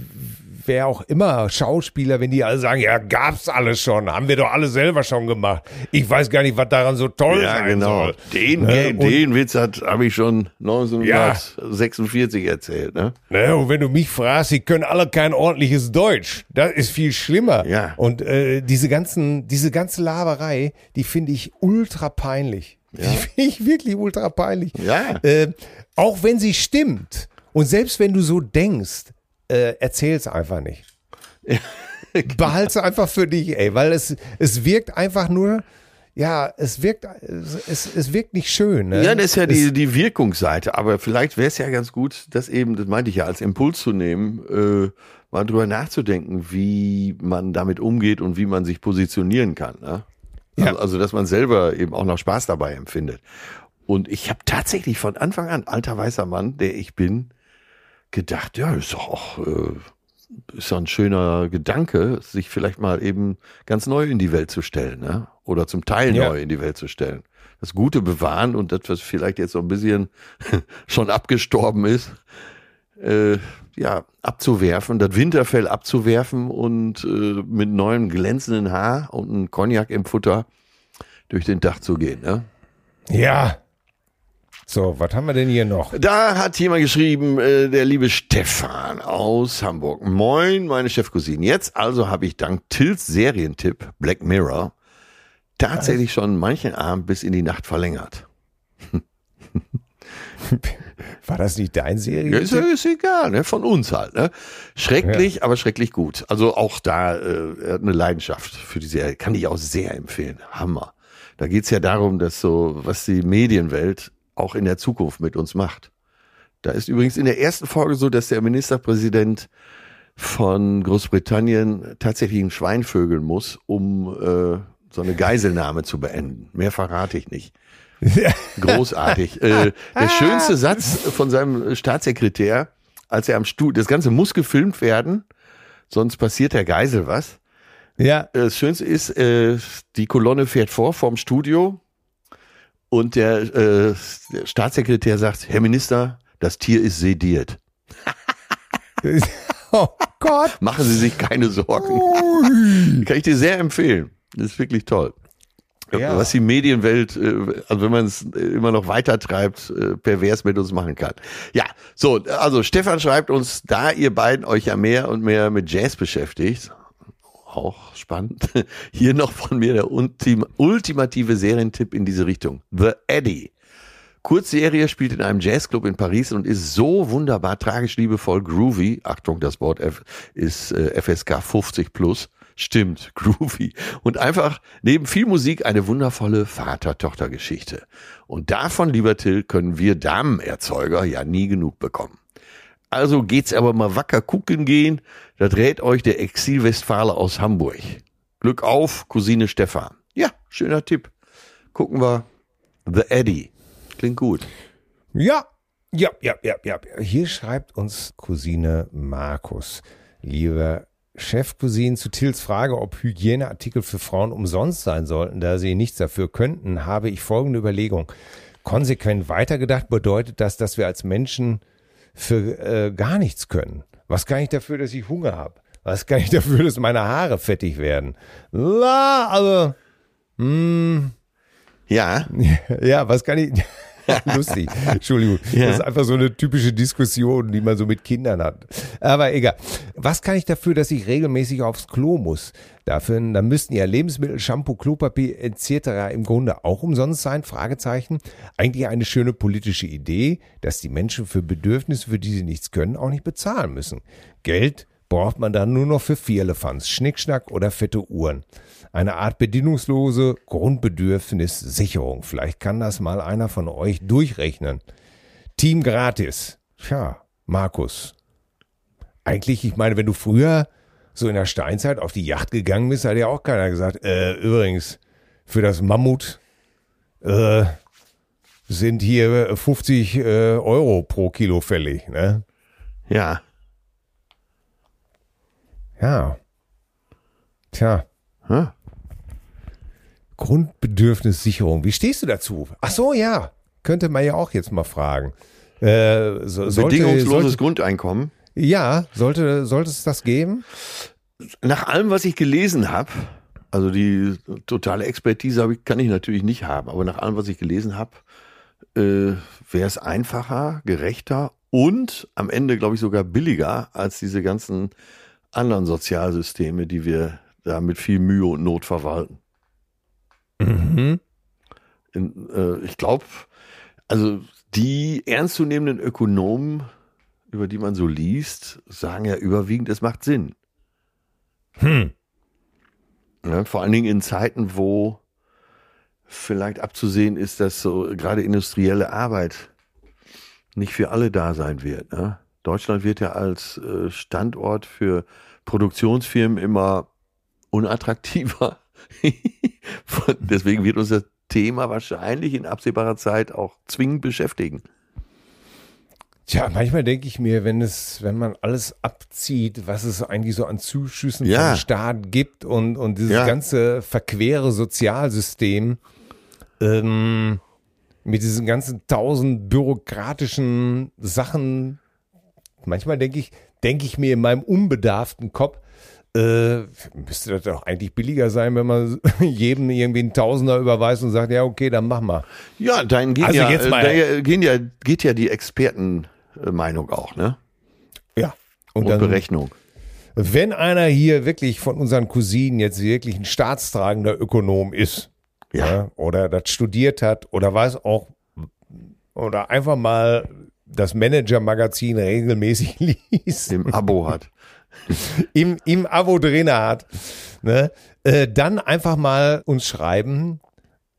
wer auch immer, Schauspieler, wenn die alle sagen, ja, gab's alles schon, haben wir doch alle selber schon gemacht. Ich weiß gar nicht, was daran so toll Ja, sein genau. soll. Den, Ne? Und- den Witz habe ich schon 1946 erzählt, ne? Ne, und wenn du mich fragst, sie können alle kein ordentliches Deutsch. Das ist viel schlimmer. Ja. Und äh, diese ganzen, diese ganze Laberei, die finde ich ultra peinlich. Die finde ich wirklich ultra peinlich. Ja. Äh, auch wenn sie stimmt. Und selbst wenn du so denkst, äh, erzähl's einfach nicht. Behalt's einfach für dich, ey, weil es, es wirkt einfach nur, ja, es wirkt, es, es wirkt nicht schön. Ne? Ja, das ist ja es, die, die Wirkungsseite. Aber vielleicht wäre es ja ganz gut, das eben, das meinte ich ja, als Impuls zu nehmen, äh, mal drüber nachzudenken, wie man damit umgeht und wie man sich positionieren kann. Ne? Ja. Also, also, dass man selber eben auch noch Spaß dabei empfindet. Und ich habe tatsächlich von Anfang an, alter weißer Mann, der ich bin, gedacht, ja, ist doch auch, äh, ist doch ein schöner Gedanke, sich vielleicht mal eben ganz neu in die Welt zu stellen, ne? Oder zum Teil Ja. neu in die Welt zu stellen. Das Gute bewahren und das, was vielleicht jetzt so ein bisschen schon abgestorben ist, äh, ja, abzuwerfen, das Winterfell abzuwerfen und äh, mit neuem glänzenden Haar und einem Cognac im Futter durch den Dach zu gehen, ne? ja. So, was haben wir denn hier noch? Da hat jemand geschrieben, äh, der liebe Stefan aus Hamburg. Moin, meine Chefcousine. Jetzt also habe ich dank Tills Serientipp Black Mirror tatsächlich schon manchen Abend bis in die Nacht verlängert. War das nicht dein Serie? Ja, ist, ja- ist egal, ne? Von uns halt, ne? Schrecklich, aber schrecklich gut. Also auch da äh, er hat eine Leidenschaft für die Serie. Kann ich auch sehr empfehlen. Hammer. Da geht's ja darum, dass so, was die Medienwelt auch in der Zukunft mit uns macht. Da ist übrigens in der ersten Folge so, dass der Ministerpräsident von Großbritannien tatsächlich ein Schwein vögeln muss, um äh, so eine Geiselnahme zu beenden. Mehr verrate ich nicht. Großartig. äh, der schönste Satz von seinem Staatssekretär, als er am Stuhl, das Ganze muss gefilmt werden, sonst passiert der Geisel was. ja. Das Schönste ist, äh, die Kolonne fährt vor vom Studio und der, äh, der Staatssekretär sagt, Herr Minister, das Tier ist sediert. Oh Gott. Machen Sie sich keine Sorgen. Kann ich dir sehr empfehlen. Das ist wirklich toll. Ja. Was die Medienwelt, äh, also wenn man es äh, immer noch weiter treibt, äh, pervers mit uns machen kann. Ja, so, also Stefan schreibt uns, da ihr beiden euch ja mehr und mehr mit Jazz beschäftigt, auch spannend, hier noch von mir der ultim ultimative Serientipp in diese Richtung. The Eddie. Kurzserie spielt in einem Jazzclub in Paris und ist so wunderbar tragisch, liebevoll, groovy. Achtung, das Wort F ist äh, FSK 50 plus. Stimmt, groovy. Und einfach neben viel Musik eine wundervolle Vater-Tochter-Geschichte. Und davon, lieber Till, können wir Damenerzeuger ja nie genug bekommen. Also geht's aber mal wacker gucken gehen. Da dreht euch der Exil-Westfale aus Hamburg. Glück auf, Cousine Stefan. Ja, schöner Tipp. Gucken wir The Eddie. Klingt gut. Ja, ja, ja, ja, ja. Hier schreibt uns Cousine Markus. Lieber Chefcousine, zu Tills Frage, ob Hygieneartikel für Frauen umsonst sein sollten, da sie nichts dafür könnten, habe ich folgende Überlegung. Konsequent weitergedacht bedeutet das, dass wir als Menschen für äh, gar nichts können. Was kann ich dafür, dass ich Hunger habe? Was kann ich dafür, dass meine Haare fettig werden? La, also, Ja, ja, was kann ich. Lustig, Entschuldigung. Ja. Das ist einfach so eine typische Diskussion, die man so mit Kindern hat. Aber egal. Was kann ich dafür, dass ich regelmäßig aufs Klo muss? Dafür, dann müssten ja Lebensmittel, Shampoo, Klopapier etc. im Grunde auch umsonst sein? Fragezeichen. Eigentlich eine schöne politische Idee, dass die Menschen für Bedürfnisse, für die sie nichts können, auch nicht bezahlen müssen. Geld braucht man dann nur noch für Vierlefanz, Schnickschnack oder fette Uhren. Eine Art bedingungslose Grundbedürfnissicherung. Vielleicht kann das mal einer von euch durchrechnen. Team gratis. Tja, Markus. Eigentlich, ich meine, wenn du früher so in der Steinzeit auf die Yacht gegangen bist, hat ja auch keiner gesagt, äh, übrigens, für das Mammut äh, sind hier 50 äh, Euro pro Kilo fällig. Ne? Ja. Ja. Tja. Hm? Grundbedürfnissicherung. Wie stehst du dazu? Ach so, ja. Könnte man ja auch jetzt mal fragen. Äh, so, sollte, Bedingungsloses sollte, Grundeinkommen. ja, sollte, sollte es das geben? Nach allem, was ich gelesen habe, also die totale Expertise ich, kann ich natürlich nicht haben, aber nach allem, was ich gelesen habe, äh, wäre es einfacher, gerechter und am Ende, glaube ich, sogar billiger als diese ganzen anderen Sozialsysteme, die wir da mit viel Mühe und Not verwalten. Mhm. In, äh, ich glaube, also die ernstzunehmenden Ökonomen, über die man so liest, sagen ja überwiegend, es macht Sinn. Hm. Ja, vor allen Dingen in Zeiten, wo vielleicht abzusehen ist, dass so gerade industrielle Arbeit nicht für alle da sein wird. Ne? Deutschland wird ja als äh, Standort für Produktionsfirmen immer unattraktiver. Deswegen wird uns das Thema wahrscheinlich in absehbarer Zeit auch zwingend beschäftigen. Tja, manchmal denke ich mir, wenn es, wenn man alles abzieht, was es eigentlich so an Zuschüssen Ja. vom Staat gibt und, und dieses Ja. ganze verquere Sozialsystem ähm, mit diesen ganzen tausend bürokratischen Sachen, manchmal denke ich, denke ich mir in meinem unbedarften Kopf, äh, müsste das doch eigentlich billiger sein, wenn man jedem irgendwie einen Tausender überweist und sagt, ja, okay, dann mach mal. Ja, dahin gehen Also ja, jetzt äh, mal- daher gehen ja, geht ja die Expertenmeinung auch, ne? Ja. Und, Berechnung. Wenn einer hier wirklich von unseren Cousinen jetzt wirklich ein staatstragender Ökonom ist, Ja. ja, oder das studiert hat, oder weiß auch, oder einfach mal das Manager-Magazin regelmäßig liest, Im Abo hat. im, im Abo drin hat, ne, äh, dann einfach mal uns schreiben,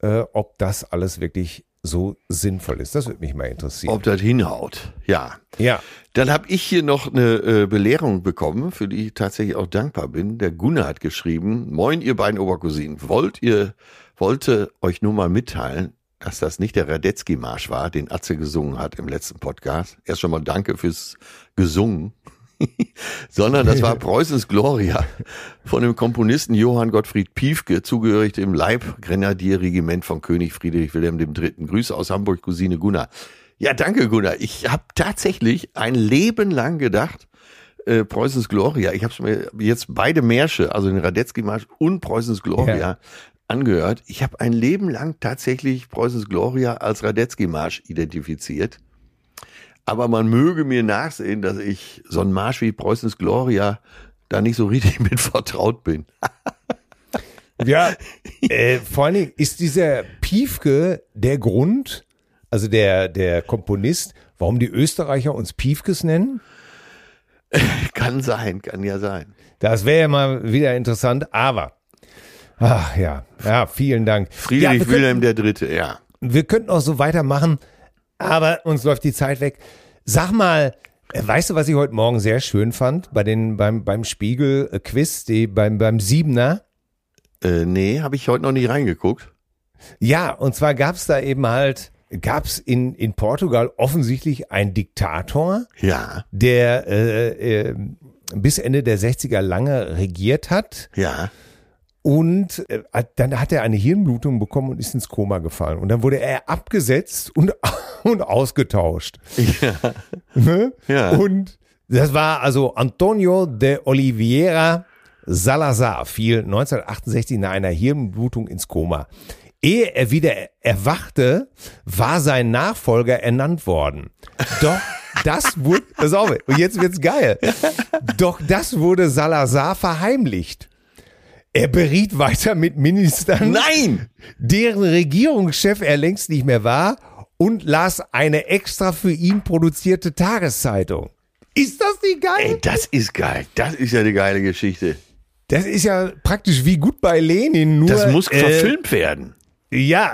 äh, ob das alles wirklich so sinnvoll ist. Das würde mich mal interessieren. Ob das hinhaut. Ja. ja. Dann habe ich hier noch eine äh, Belehrung bekommen, für die ich tatsächlich auch dankbar bin. Der Gunnar hat geschrieben, Moin, ihr beiden Obercousinen. Wollt ihr, wollte euch nur mal mitteilen, dass das nicht der Radetzky-Marsch war, den Atze gesungen hat im letzten Podcast. Erst schon mal danke fürs Gesungen. Sondern das war Preußens Gloria von dem Komponisten Johann Gottfried Piefke, zugehörig dem Leibgrenadierregiment von König Friedrich Wilhelm III. Grüße aus Hamburg, Cousine Gunnar. Ja, danke Gunnar. Ich habe tatsächlich ein Leben lang gedacht, äh, Preußens Gloria, ich habe mir jetzt beide Märsche, also den Radetzky-Marsch und Preußens Gloria, Ja. angehört. Ich habe ein Leben lang tatsächlich Preußens Gloria als Radetzky-Marsch identifiziert. Aber man möge mir nachsehen, dass ich so einen Marsch wie Preußens Gloria da nicht so richtig mit vertraut bin. Ja, äh, vor allen Dingen ist dieser Piefke der Grund, also der, der Komponist, warum die Österreicher uns Piefkes nennen? Kann sein, kann ja sein. Das wäre ja mal wieder interessant, aber. Ach ja, ja, vielen Dank. ja, Friedrich wir, Wilhelm der Dritte, ja. wir könnten auch so weitermachen, aber uns läuft die Zeit weg. Sag mal, äh, weißt du, was ich heute Morgen sehr schön fand bei den, beim, beim Spiegel-Quiz, die, beim, beim Siebener? Äh, nee, habe ich heute noch nicht reingeguckt. Ja, und zwar gab's da eben halt, gab's in, in Portugal offensichtlich einen Diktator, Ja, der äh, äh, bis Ende der 60er lange regiert hat ja. und äh, dann hat er eine Hirnblutung bekommen und ist ins Koma gefallen. Und dann wurde er abgesetzt und, und ausgetauscht. Ja, Ne? ja. Und das war also Antonio de Oliveira Salazar, fiel 1968 nach einer Hirnblutung ins Koma. Ehe er wieder erwachte, war sein Nachfolger ernannt worden. Doch das wurde, pass auf, und jetzt wird's geil. Doch das wurde Salazar verheimlicht. Er beriet weiter mit Ministern, Nein! deren Regierungschef er längst nicht mehr war und las eine extra für ihn produzierte Tageszeitung. Ist das nicht geil? Ey, das ist geil. Das ist ja eine geile Geschichte. Das ist ja praktisch wie gut bei Lenin, nur. Das muss äh, verfilmt werden. Ja,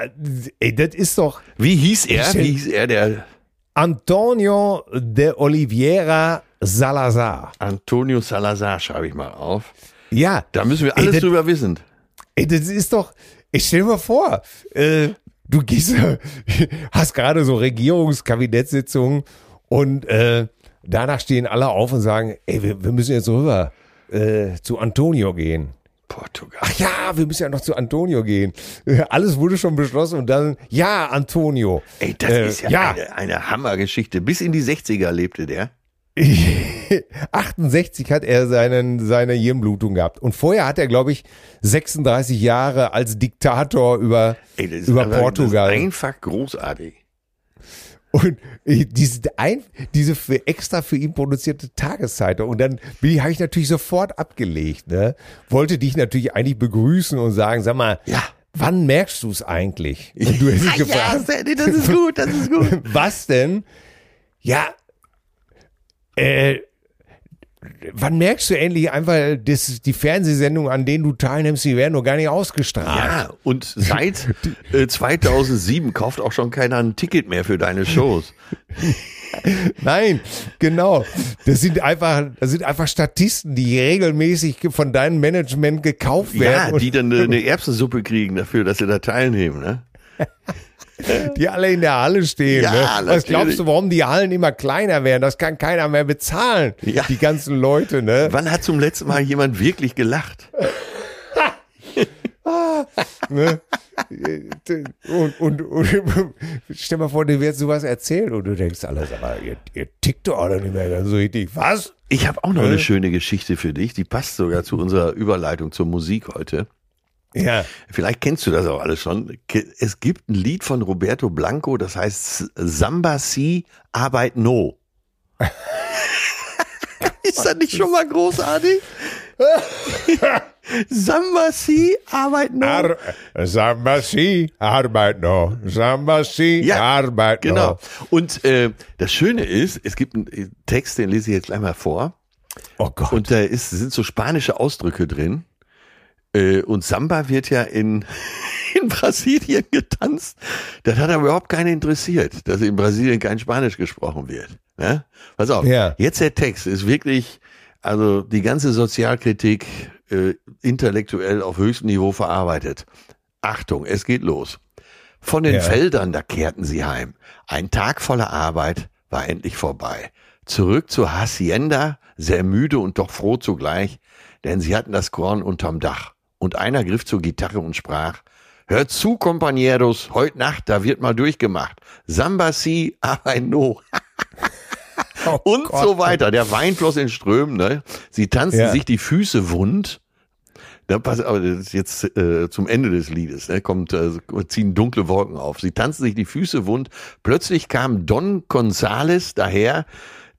ey, das ist doch Wie hieß er? Wie hieß er, der Antonio de Oliveira Salazar. Antonio Salazar schreibe ich mal auf. Ja. Da müssen wir alles Ey, das- drüber wissen. Ey, das ist doch, ich stell mir vor, äh, du gehst, hast gerade so Regierungskabinettssitzungen und äh, danach stehen alle auf und sagen, ey, wir, wir müssen jetzt rüber äh, zu Antonio gehen. Portugal. Ach ja, wir müssen ja noch zu Antonio gehen. Alles wurde schon beschlossen und dann, ja, Antonio. Ey, das Äh, ist ja, ja. Eine, eine Hammergeschichte. Bis in die 60er lebte der. 68 hat er seinen, seine Hirnblutung gehabt. Und vorher hat er, glaube ich, 36 Jahre als Diktator über, Ey, das ist über einfach- Portugal. Das ist einfach großartig. Und diese, ein, diese für, extra für ihn produzierte Tageszeitung. Und dann bin- habe ich natürlich sofort abgelegt. Ne? Wollte dich natürlich eigentlich begrüßen und sagen, sag mal, Ja. wann merkst du es eigentlich? Und du hättest gefragt, Sandy, das ist gut, das ist gut. was denn? Ja, äh, wann merkst du endlich einfach, dass die Fernsehsendungen, an denen du teilnimmst, die werden noch gar nicht ausgestrahlt? Ja, und seit äh, 2007 kauft auch schon keiner ein Ticket mehr für deine Shows. Nein, genau. Das sind einfach, das sind einfach Statisten, die regelmäßig von deinem Management gekauft werden Ja, die dann eine, eine Erbsensuppe kriegen dafür, dass sie da teilnehmen. Ne? die alle in der Halle stehen. Ja, ne? Was natürlich. glaubst du, warum die Hallen immer kleiner werden? Das kann keiner mehr bezahlen. Ja. Die ganzen Leute, ne? Wann hat zum letzten Mal jemand wirklich gelacht? ne? Und, und, und stell mal vor, dir wird sowas erzählt und du denkst alles, aber ihr, ihr tickt doch alle nicht mehr ganz so richtig. Was? Ich habe auch noch Äh? eine schöne Geschichte für dich, die passt sogar zu unserer Überleitung zur Musik heute. Ja. Vielleicht kennst du das auch alles schon. Es gibt ein Lied von Roberto Blanco, das heißt Samba Si Arbeit No. Ist das nicht schon mal großartig? Samba Si Arbeit No. Ar Samba si, Arbeit noch. Samba si, Ja, Arbeit Genau. noch. Und äh, das Schöne ist, es gibt einen Text, den lese ich jetzt gleich mal vor. Oh Gott. Und da ist, sind so spanische Ausdrücke drin. Äh, und Samba wird ja in, in Brasilien getanzt. Das hat aber überhaupt keinen interessiert, dass in Brasilien kein Spanisch gesprochen wird. Ne? Pass auf, Ja. jetzt der Text ist wirklich, also die ganze Sozialkritik äh, intellektuell auf höchstem Niveau verarbeitet. Achtung, es geht los. Von den Ja. Feldern, da kehrten sie heim. Ein Tag voller Arbeit war endlich vorbei. Zurück zur Hacienda, sehr müde und doch froh zugleich, denn sie hatten das Korn unterm Dach. Und einer griff zur Gitarre und sprach, Hört zu, Compañeros, heute Nacht, da wird mal durchgemacht. Samba si, aber no. Oh Und Gott. so weiter. Der Wein floss in Strömen, ne? Sie tanzten Ja. sich die Füße wund. Da pass, aber das ist jetzt äh, zum Ende des Liedes, ne, kommt, äh, ziehen dunkle Wolken auf. Sie tanzen sich die Füße wund. Plötzlich kam Don Gonzales daher,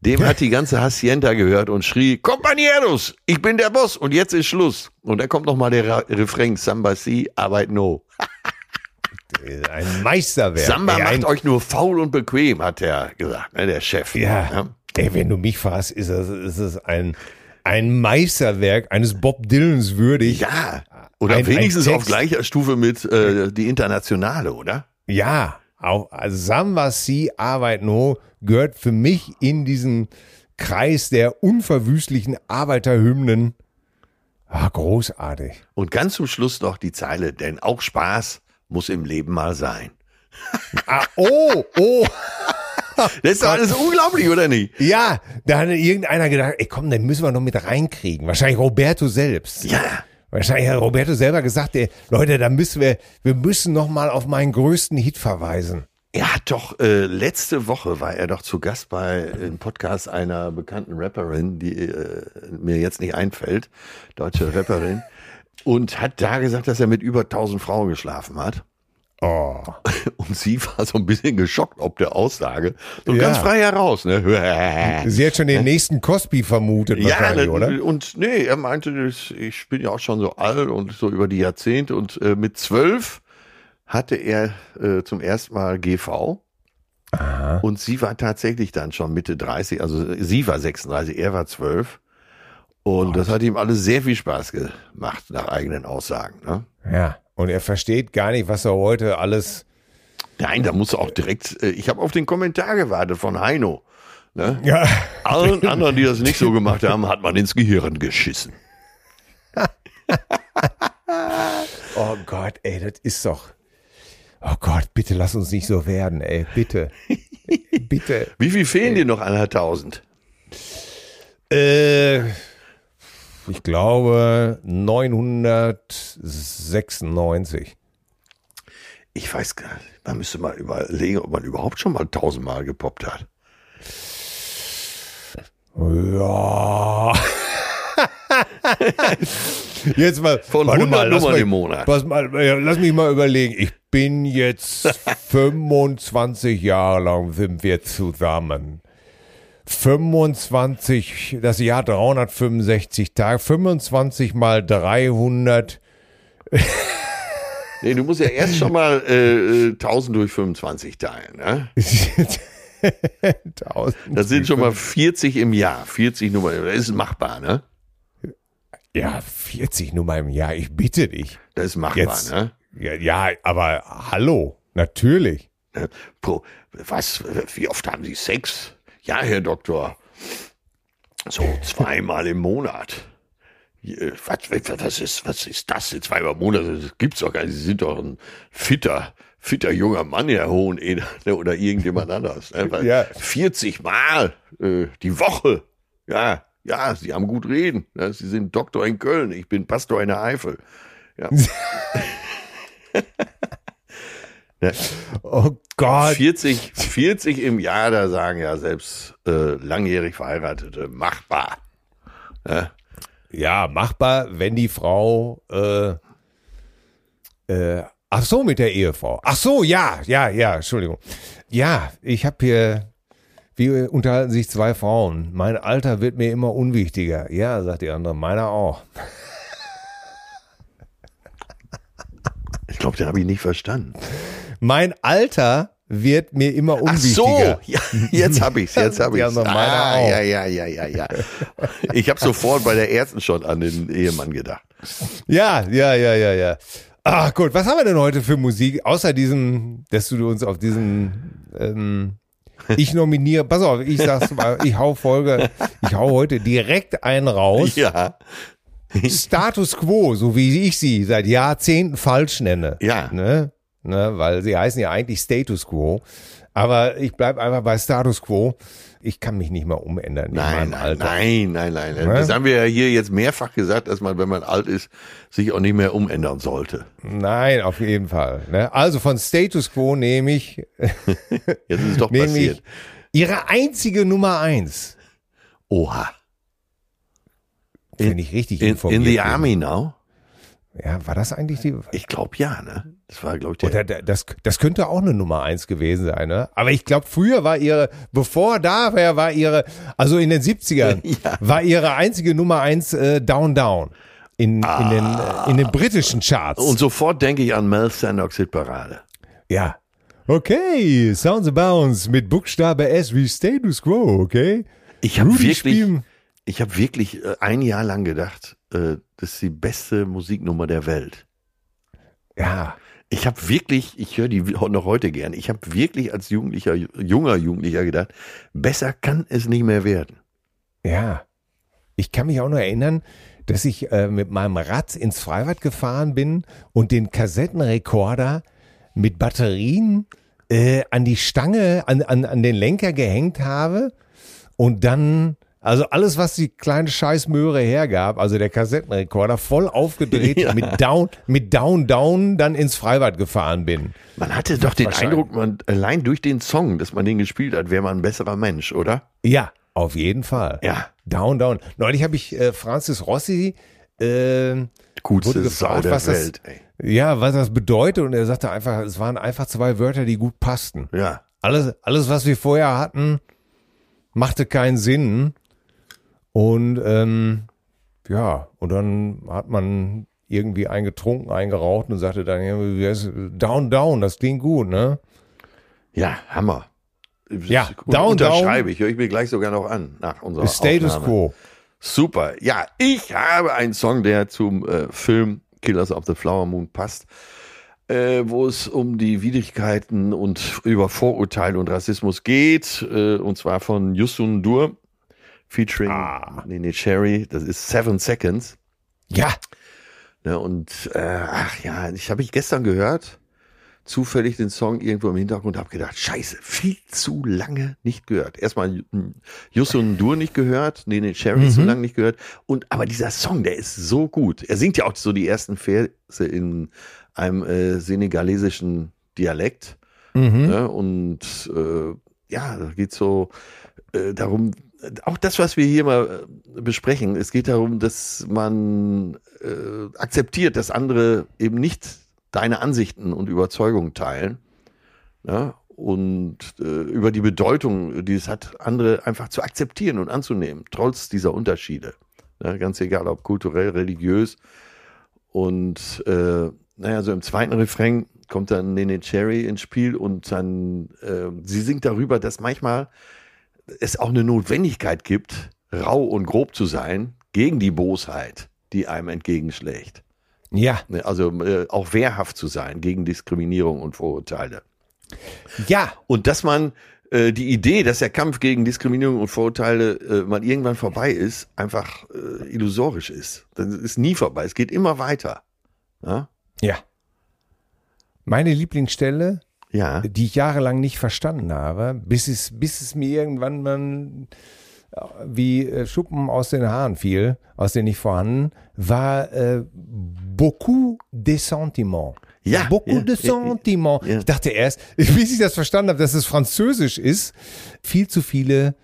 dem hat die ganze Hacienda gehört und schrie, Compañeros, ich bin der Boss und jetzt ist Schluss. Und dann kommt nochmal der Ra Refrain, Samba si, Arbeit no. Ein Meisterwerk. Samba Ey, ein, macht euch nur faul und bequem, hat er gesagt, ne, der Chef. Ja. Ey, wenn du mich fragst, ist es, ist es ein, ein Meisterwerk eines Bob Dylans würdig. Ja. Oder Ein- ein wenigstens auf Text. gleicher Stufe mit äh, die Internationale, oder? Ja, auch also Samba Si Arbeit No gehört für mich in diesen Kreis der unverwüstlichen Arbeiterhymnen. Ah, großartig. Und ganz zum Schluss noch die Zeile, denn auch Spaß muss im Leben mal sein. Ah, oh, oh. Das ist doch alles unglaublich, oder nicht? Ja, da hat irgendeiner gedacht, ey komm, den müssen wir noch mit reinkriegen. Wahrscheinlich Roberto selbst. Ja. Wahrscheinlich hat Roberto selber gesagt, ey, Leute, da müssen wir, wir müssen noch mal auf meinen größten Hit verweisen. Er hat doch, äh, letzte Woche war er doch zu Gast bei im Podcast einer bekannten Rapperin, die äh, mir jetzt nicht einfällt, deutsche Rapperin, und hat da gesagt, dass er mit über 1000 Frauen geschlafen hat. Oh. Und sie war so ein bisschen geschockt ob der Aussage. So Ja. ganz frei heraus, ne? Sie hat schon den nächsten Cosby vermutet Ja, wahrscheinlich, ne, oder? und nee, er meinte, ich bin ja auch schon so alt und so über die Jahrzehnte und äh, mit zwölf hatte er äh, zum ersten Mal GV und sie war tatsächlich dann schon Mitte 30, also sie war 36, er war zwölf und das hat ihm alles sehr viel Spaß gemacht, nach eigenen Aussagen. Ne? Ja. Und er versteht gar nicht, was er heute alles Nein, da muss auch direkt, äh, ich habe auf den Kommentar gewartet von Heino. Ne? Ja. Allen anderen, die das nicht so gemacht haben, hat man ins Gehirn geschissen. Oh Gott, ey, das ist doch. Oh Gott, bitte lass uns nicht so werden, ey, bitte. bitte. Wie viel fehlen dir noch an der 1000? Äh, ich glaube 996. Ich weiß gar nicht. Man müsste mal überlegen, ob man überhaupt schon mal tausendmal gepoppt hat. Ja. Jetzt mal. Von warte 100 lass Nummern mal- im Monat. Mal, ja, lass mich mal überlegen. Ich bin jetzt 25 Jahre lang sind wir zusammen. 25, das Jahr 365 Tage, 25 mal 300. Nee, du musst ja erst schon mal äh, äh, 1000 durch 25 teilen. Ne? 1000. Das sind schon mal 40 im Jahr. 40 Nummern. Das ist machbar, ne? Ja, 40 Nummer im Jahr, ich bitte dich. Das ist machbar, Jetzt. ne? Ja, ja, aber hallo, natürlich. Ne? Pro, was, wie oft haben Sie Sex? Ja, Herr Doktor. So zweimal im Monat. Äh, Was, was, ist, was ist das? Zweimal im Monat? Das gibt's doch gar nicht. Sie sind doch ein fitter, fitter junger Mann, Herr Hoheneder, ne? oder irgendjemand anders. Ne? Ja. 40 Mal äh, die Woche. Ja, ja, Sie haben gut reden. Ne? Sie sind Doktor in Köln. Ich bin Pastor in der Eifel. Ja. Oh Gott. 40, 40 im Jahr, da sagen ja selbst äh, langjährig Verheiratete, machbar. Ja, Ja, machbar, wenn die Frau. Äh, äh, ach so, mit der Ehefrau. Ach so, ja, ja, ja, Entschuldigung. Ja, ich habe hier. Wie unterhalten sich zwei Frauen? Mein Alter wird mir immer unwichtiger. Ja, sagt die andere, meiner auch. ich glaube, den habe ich nicht verstanden. Mein Alter wird mir immer Ach so, unwichtiger. ja, jetzt habe ich's, jetzt habe ich's. Ah, auch. ja, ja, ja, ja, ja. Ich habe sofort bei der ersten schon an den Ehemann gedacht. Ja, ja, ja, ja, ja. Ach gut, was haben wir denn heute für Musik? Außer diesem, dass du uns auf diesen ähm, ich nominiere, pass auf, ich sag's mal, ich hau Folge, ich hau heute direkt einen raus. Ja, Status Quo, so wie ich sie seit Jahrzehnten falsch nenne. Ja. Ne? Ne? Weil sie heißen ja eigentlich Status Quo. Aber ich bleib einfach bei Status Quo. Ich kann mich nicht mehr umändern in nein, meinem nein, Alter. nein, nein, nein. Das haben wir ja hier jetzt mehrfach gesagt, dass man, wenn man alt ist, sich auch nicht mehr umändern sollte. Nein, auf jeden Fall. Ne? Also von Status Quo nehme ich, Jetzt ist es doch passiert. ich ihre einzige Nummer eins. Oha. Wenn ich richtig In, informiert in the bin. Army now? Ja, war das eigentlich die? Ich glaube ja, ne? Das war, glaube ich, der. Oder da- das, das könnte auch eine Nummer eins gewesen sein, ne? Aber ich glaube, früher war ihre, bevor da war, war ihre, also in den 70ern, Ja. war ihre einzige Nummer eins äh, Down Down. In, in, den, äh, in den britischen Charts. Und sofort denke ich an Mel Sandoks Hitparade. ja. Okay, Sounds of Bounce mit Buchstabe S wie Status Quo, okay? Ich habe wirklich, ich habe wirklich äh, ein Jahr lang gedacht, äh, das ist die beste Musiknummer der Welt. Ja. Ich habe wirklich, ich höre die noch heute gern. Ich habe wirklich als Jugendlicher, junger Jugendlicher gedacht, besser kann es nicht mehr werden. Ja. Ich kann mich auch nur erinnern, dass ich äh, mit meinem Rad ins Freibad gefahren bin und den Kassettenrekorder mit Batterien äh, an die Stange, an, an, an den Lenker gehängt habe und dann, also alles, was die kleine Scheißmöhre hergab, also der Kassettenrekorder, voll aufgedreht Ja. mit Down, mit Down, Down dann ins Freibad gefahren bin. Man hatte doch den. Eindruck, man allein durch den Song, dass man den gespielt hat, wäre man ein besserer Mensch, oder? Ja, auf jeden Fall. Ja. Down, down. Neulich habe ich äh, Francis Rossi äh, Gutste gefragt, was das- Welt. ey. Ja, was das bedeutet und er sagte einfach, es waren einfach zwei Wörter, die gut passten. Ja. Alles, alles, was wir vorher hatten, machte keinen Sinn. Und ähm, ja, und dann hat man irgendwie einen getrunken, einen geraucht und sagte dann, down, down, das klingt gut, ne? Ja, Hammer. Ja, Und down, unterschreibe ich, höre ich mir gleich sogar noch an nach unserer Status Aufnahme. quo. Super. Ja, ich habe einen Song, der zum äh, Film Killers of the Flower Moon passt. äh, wo es um die Widrigkeiten und über Vorurteile und Rassismus geht, äh, und zwar von Yusun Dur, featuring Ah. Nene Cherry, das ist Seven Seconds. Ja. Ne, und äh, ach ja, ich habe ich gestern gehört, zufällig den Song irgendwo im Hintergrund, habe gedacht, scheiße, viel zu lange nicht gehört. Erstmal Yusun Dur nicht gehört, Nene Cherry Mhm. zu lange nicht gehört. Und aber dieser Song, der ist so gut. Er singt ja auch so die ersten Verse in einem äh, senegalesischen Dialekt. Mhm. Ne? Und äh, ja, da geht so äh, darum, auch das, was wir hier mal äh, besprechen, es geht darum, dass man äh, akzeptiert, dass andere eben nicht deine Ansichten und Überzeugungen teilen. Ja? Und äh, über die Bedeutung, die es hat, andere einfach zu akzeptieren und anzunehmen, trotz dieser Unterschiede. Ja, ganz egal, ob kulturell, religiös. Und äh, naja, so im zweiten Refrain kommt dann Nene Cherry ins Spiel und dann, äh, sie singt darüber, dass manchmal es auch eine Notwendigkeit gibt, rau und grob zu sein gegen die Bosheit, die einem entgegenschlägt. Ja. Ne, Also äh, auch wehrhaft zu sein gegen Diskriminierung und Vorurteile. Ja. Und dass man äh, die Idee, dass der Kampf gegen Diskriminierung und Vorurteile äh, mal irgendwann vorbei ist, einfach äh, illusorisch ist. Das ist nie vorbei. Es geht immer weiter. Ja? Ja. Meine Lieblingsstelle, Ja. die ich jahrelang nicht verstanden habe, bis es, bis es mir irgendwann mal äh, wie äh, Schuppen aus den Haaren fiel, aus den nicht vorhanden, war äh, beaucoup de sentiments. Ja, Beaucoup ja, de ja, ja, sentiments. ja. Ich dachte erst, bis ich das verstanden habe, dass es Französisch ist, viel zu viele,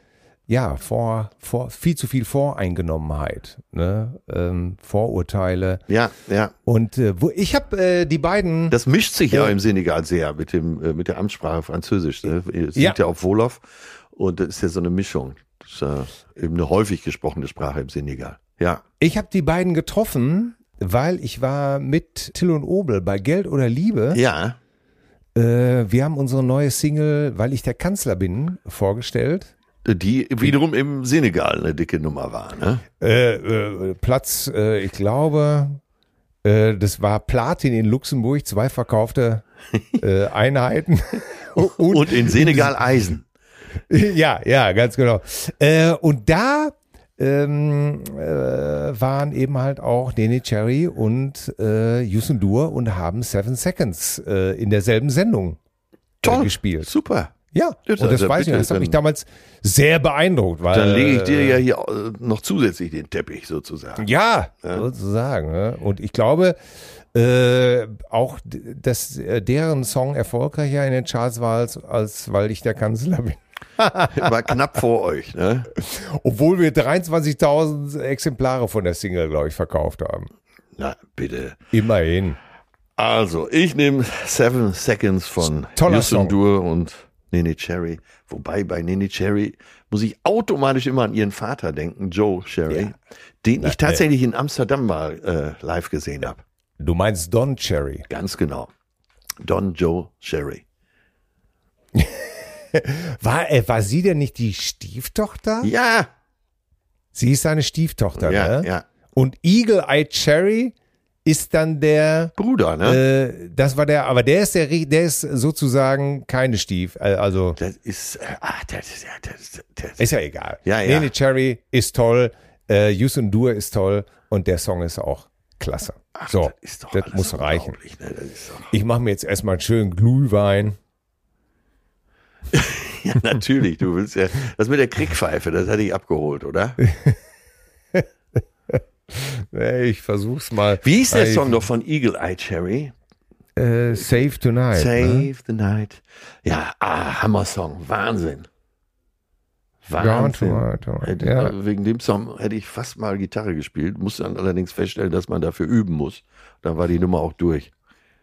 ja, vor, vor, viel zu viel Voreingenommenheit, ne? ähm, Vorurteile. Ja, ja. Und äh, wo ich habe äh, die beiden. Das mischt sich ja Ja. im Senegal sehr mit dem äh, mit der Amtssprache Französisch. Ne? Es Ja. liegt ja auf Wolof und das ist ja so eine Mischung. Das ist ja eben eine häufig gesprochene Sprache im Senegal. Ja. Ich habe die beiden getroffen, weil ich war mit Till und Obel bei Geld oder Liebe. Ja. Äh, wir haben unsere neue Single, weil ich der Kanzler bin, vorgestellt. Die wiederum im Senegal eine dicke Nummer war. Ne? Äh, äh, Platz, äh, ich glaube, äh, das war Platin in Luxemburg, zwei verkaufte äh, Einheiten. Und, in Senegal Eisen. ja, ja, ganz genau. Äh, und da ähm, äh, waren eben halt auch Nene Cherry und äh, Yusun Dur und haben Seven Seconds in derselben Sendung äh, gespielt. Super. Ja, Ja, und das da- weiß ich. Das hat mich damals sehr beeindruckt. Weil, Dann lege ich dir äh, ja hier äh, noch zusätzlich den Teppich sozusagen. Ja, sozusagen. Ne? Und ich glaube, äh, auch, dass äh, deren Song erfolgreicher in den Charts war, als, als weil ich der Kanzler bin. War knapp vor euch. Ne? Obwohl wir 23.000 Exemplare von der Single, glaube ich, verkauft haben. Na, bitte. Immerhin. Also, ich nehme Seven Seconds von Toller Song. Dur und Nene Cherry. Wobei bei Nene Cherry muss ich automatisch immer an ihren Vater denken, Joe Cherry, Ja. den ich tatsächlich in Amsterdam mal äh, live gesehen habe. Du meinst Don Cherry. Ganz genau. Don Joe Cherry. War, äh, war sie denn nicht die Stieftochter? Ja, Sie ist seine Stieftochter, ja, ne? ja. Und Eagle Eye Cherry ist dann der, Bruder, ne? äh, das war der, aber der ist der, der ist sozusagen keine Stief, äh, also das ist, ah, das ist, ja, das, das, ist ja egal. Ja, ja. Nene Cherry ist toll, äh, Yusun Dur ist toll und der Song ist auch klasse. ach, so, das das muss reichen. Ne? Ich mache mir jetzt erstmal einen schönen Glühwein. ja, natürlich, du willst ja, das mit der Kriegpfeife, das hatte ich abgeholt, oder? Ich versuch's mal. Wie hieß der Song doch von Eagle Eye Cherry? Äh, Save Tonight. Save Ne? the Night. Ja, ah, Hammer-Song. Wahnsinn. Ja, Wahnsinn. Tonight, Tonight, Hätte, ja. Wegen dem Song hätte ich fast mal Gitarre gespielt, musste dann allerdings feststellen, dass man dafür üben muss. Dann war die Nummer auch durch.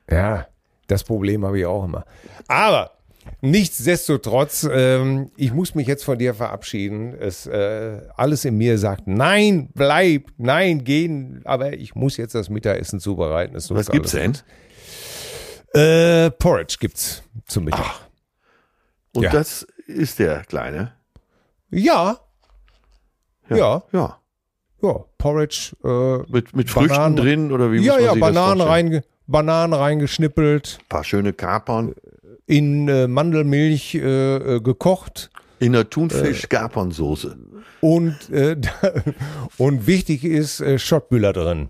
Ja, das Problem habe ich auch immer. Aber nichtsdestotrotz, ähm, ich muss mich jetzt von dir verabschieden. Es, äh, alles in mir sagt, nein, bleib, nein, gehen. Aber ich muss jetzt das Mittagessen zubereiten. Es Was gibt's denn? Äh, Porridge gibt's zum Mittag. Und Ja. das ist der Kleine. Ja. Ja, Ja. ja, Porridge. Äh, Mit, mit Früchten Bananen- drin oder wie ja, ja, das Bananen reinge Bananen reingeschnippelt, paar schöne Kapern. In äh, Mandelmilch äh, äh, gekocht In der Thunfisch-Kapernsoße. und, äh, und wichtig ist äh, Schottbühler drin.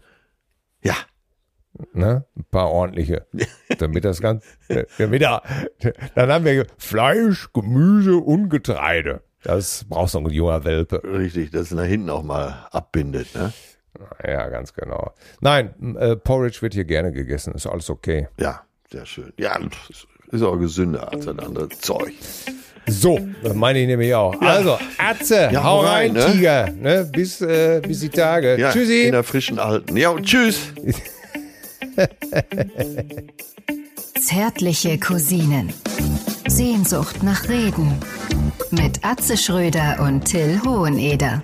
Ja. Ne? Ein paar ordentliche. Damit das ganz, äh, damit er, dann haben wir Fleisch, Gemüse und Getreide. Das braucht so ein junger Welpe. Richtig, dass es nach hinten auch mal abbindet. Ne? Ja, ganz genau. Nein, äh, Porridge wird hier gerne gegessen. Ist alles okay. Ja, sehr schön. Ja, ist auch gesünder als das andere Zeug. So, das meine ich nämlich auch. Also, Atze, Ja, hau hau rein, rein, ne? Tiger. Ne? Bis, äh, bis die Tage. Ja, Tschüssi. in der frischen Alten. Ja, und tschüss. Zärtliche Cousinen. Sehnsucht nach Reden. Mit Atze Schröder und Till Hoheneder.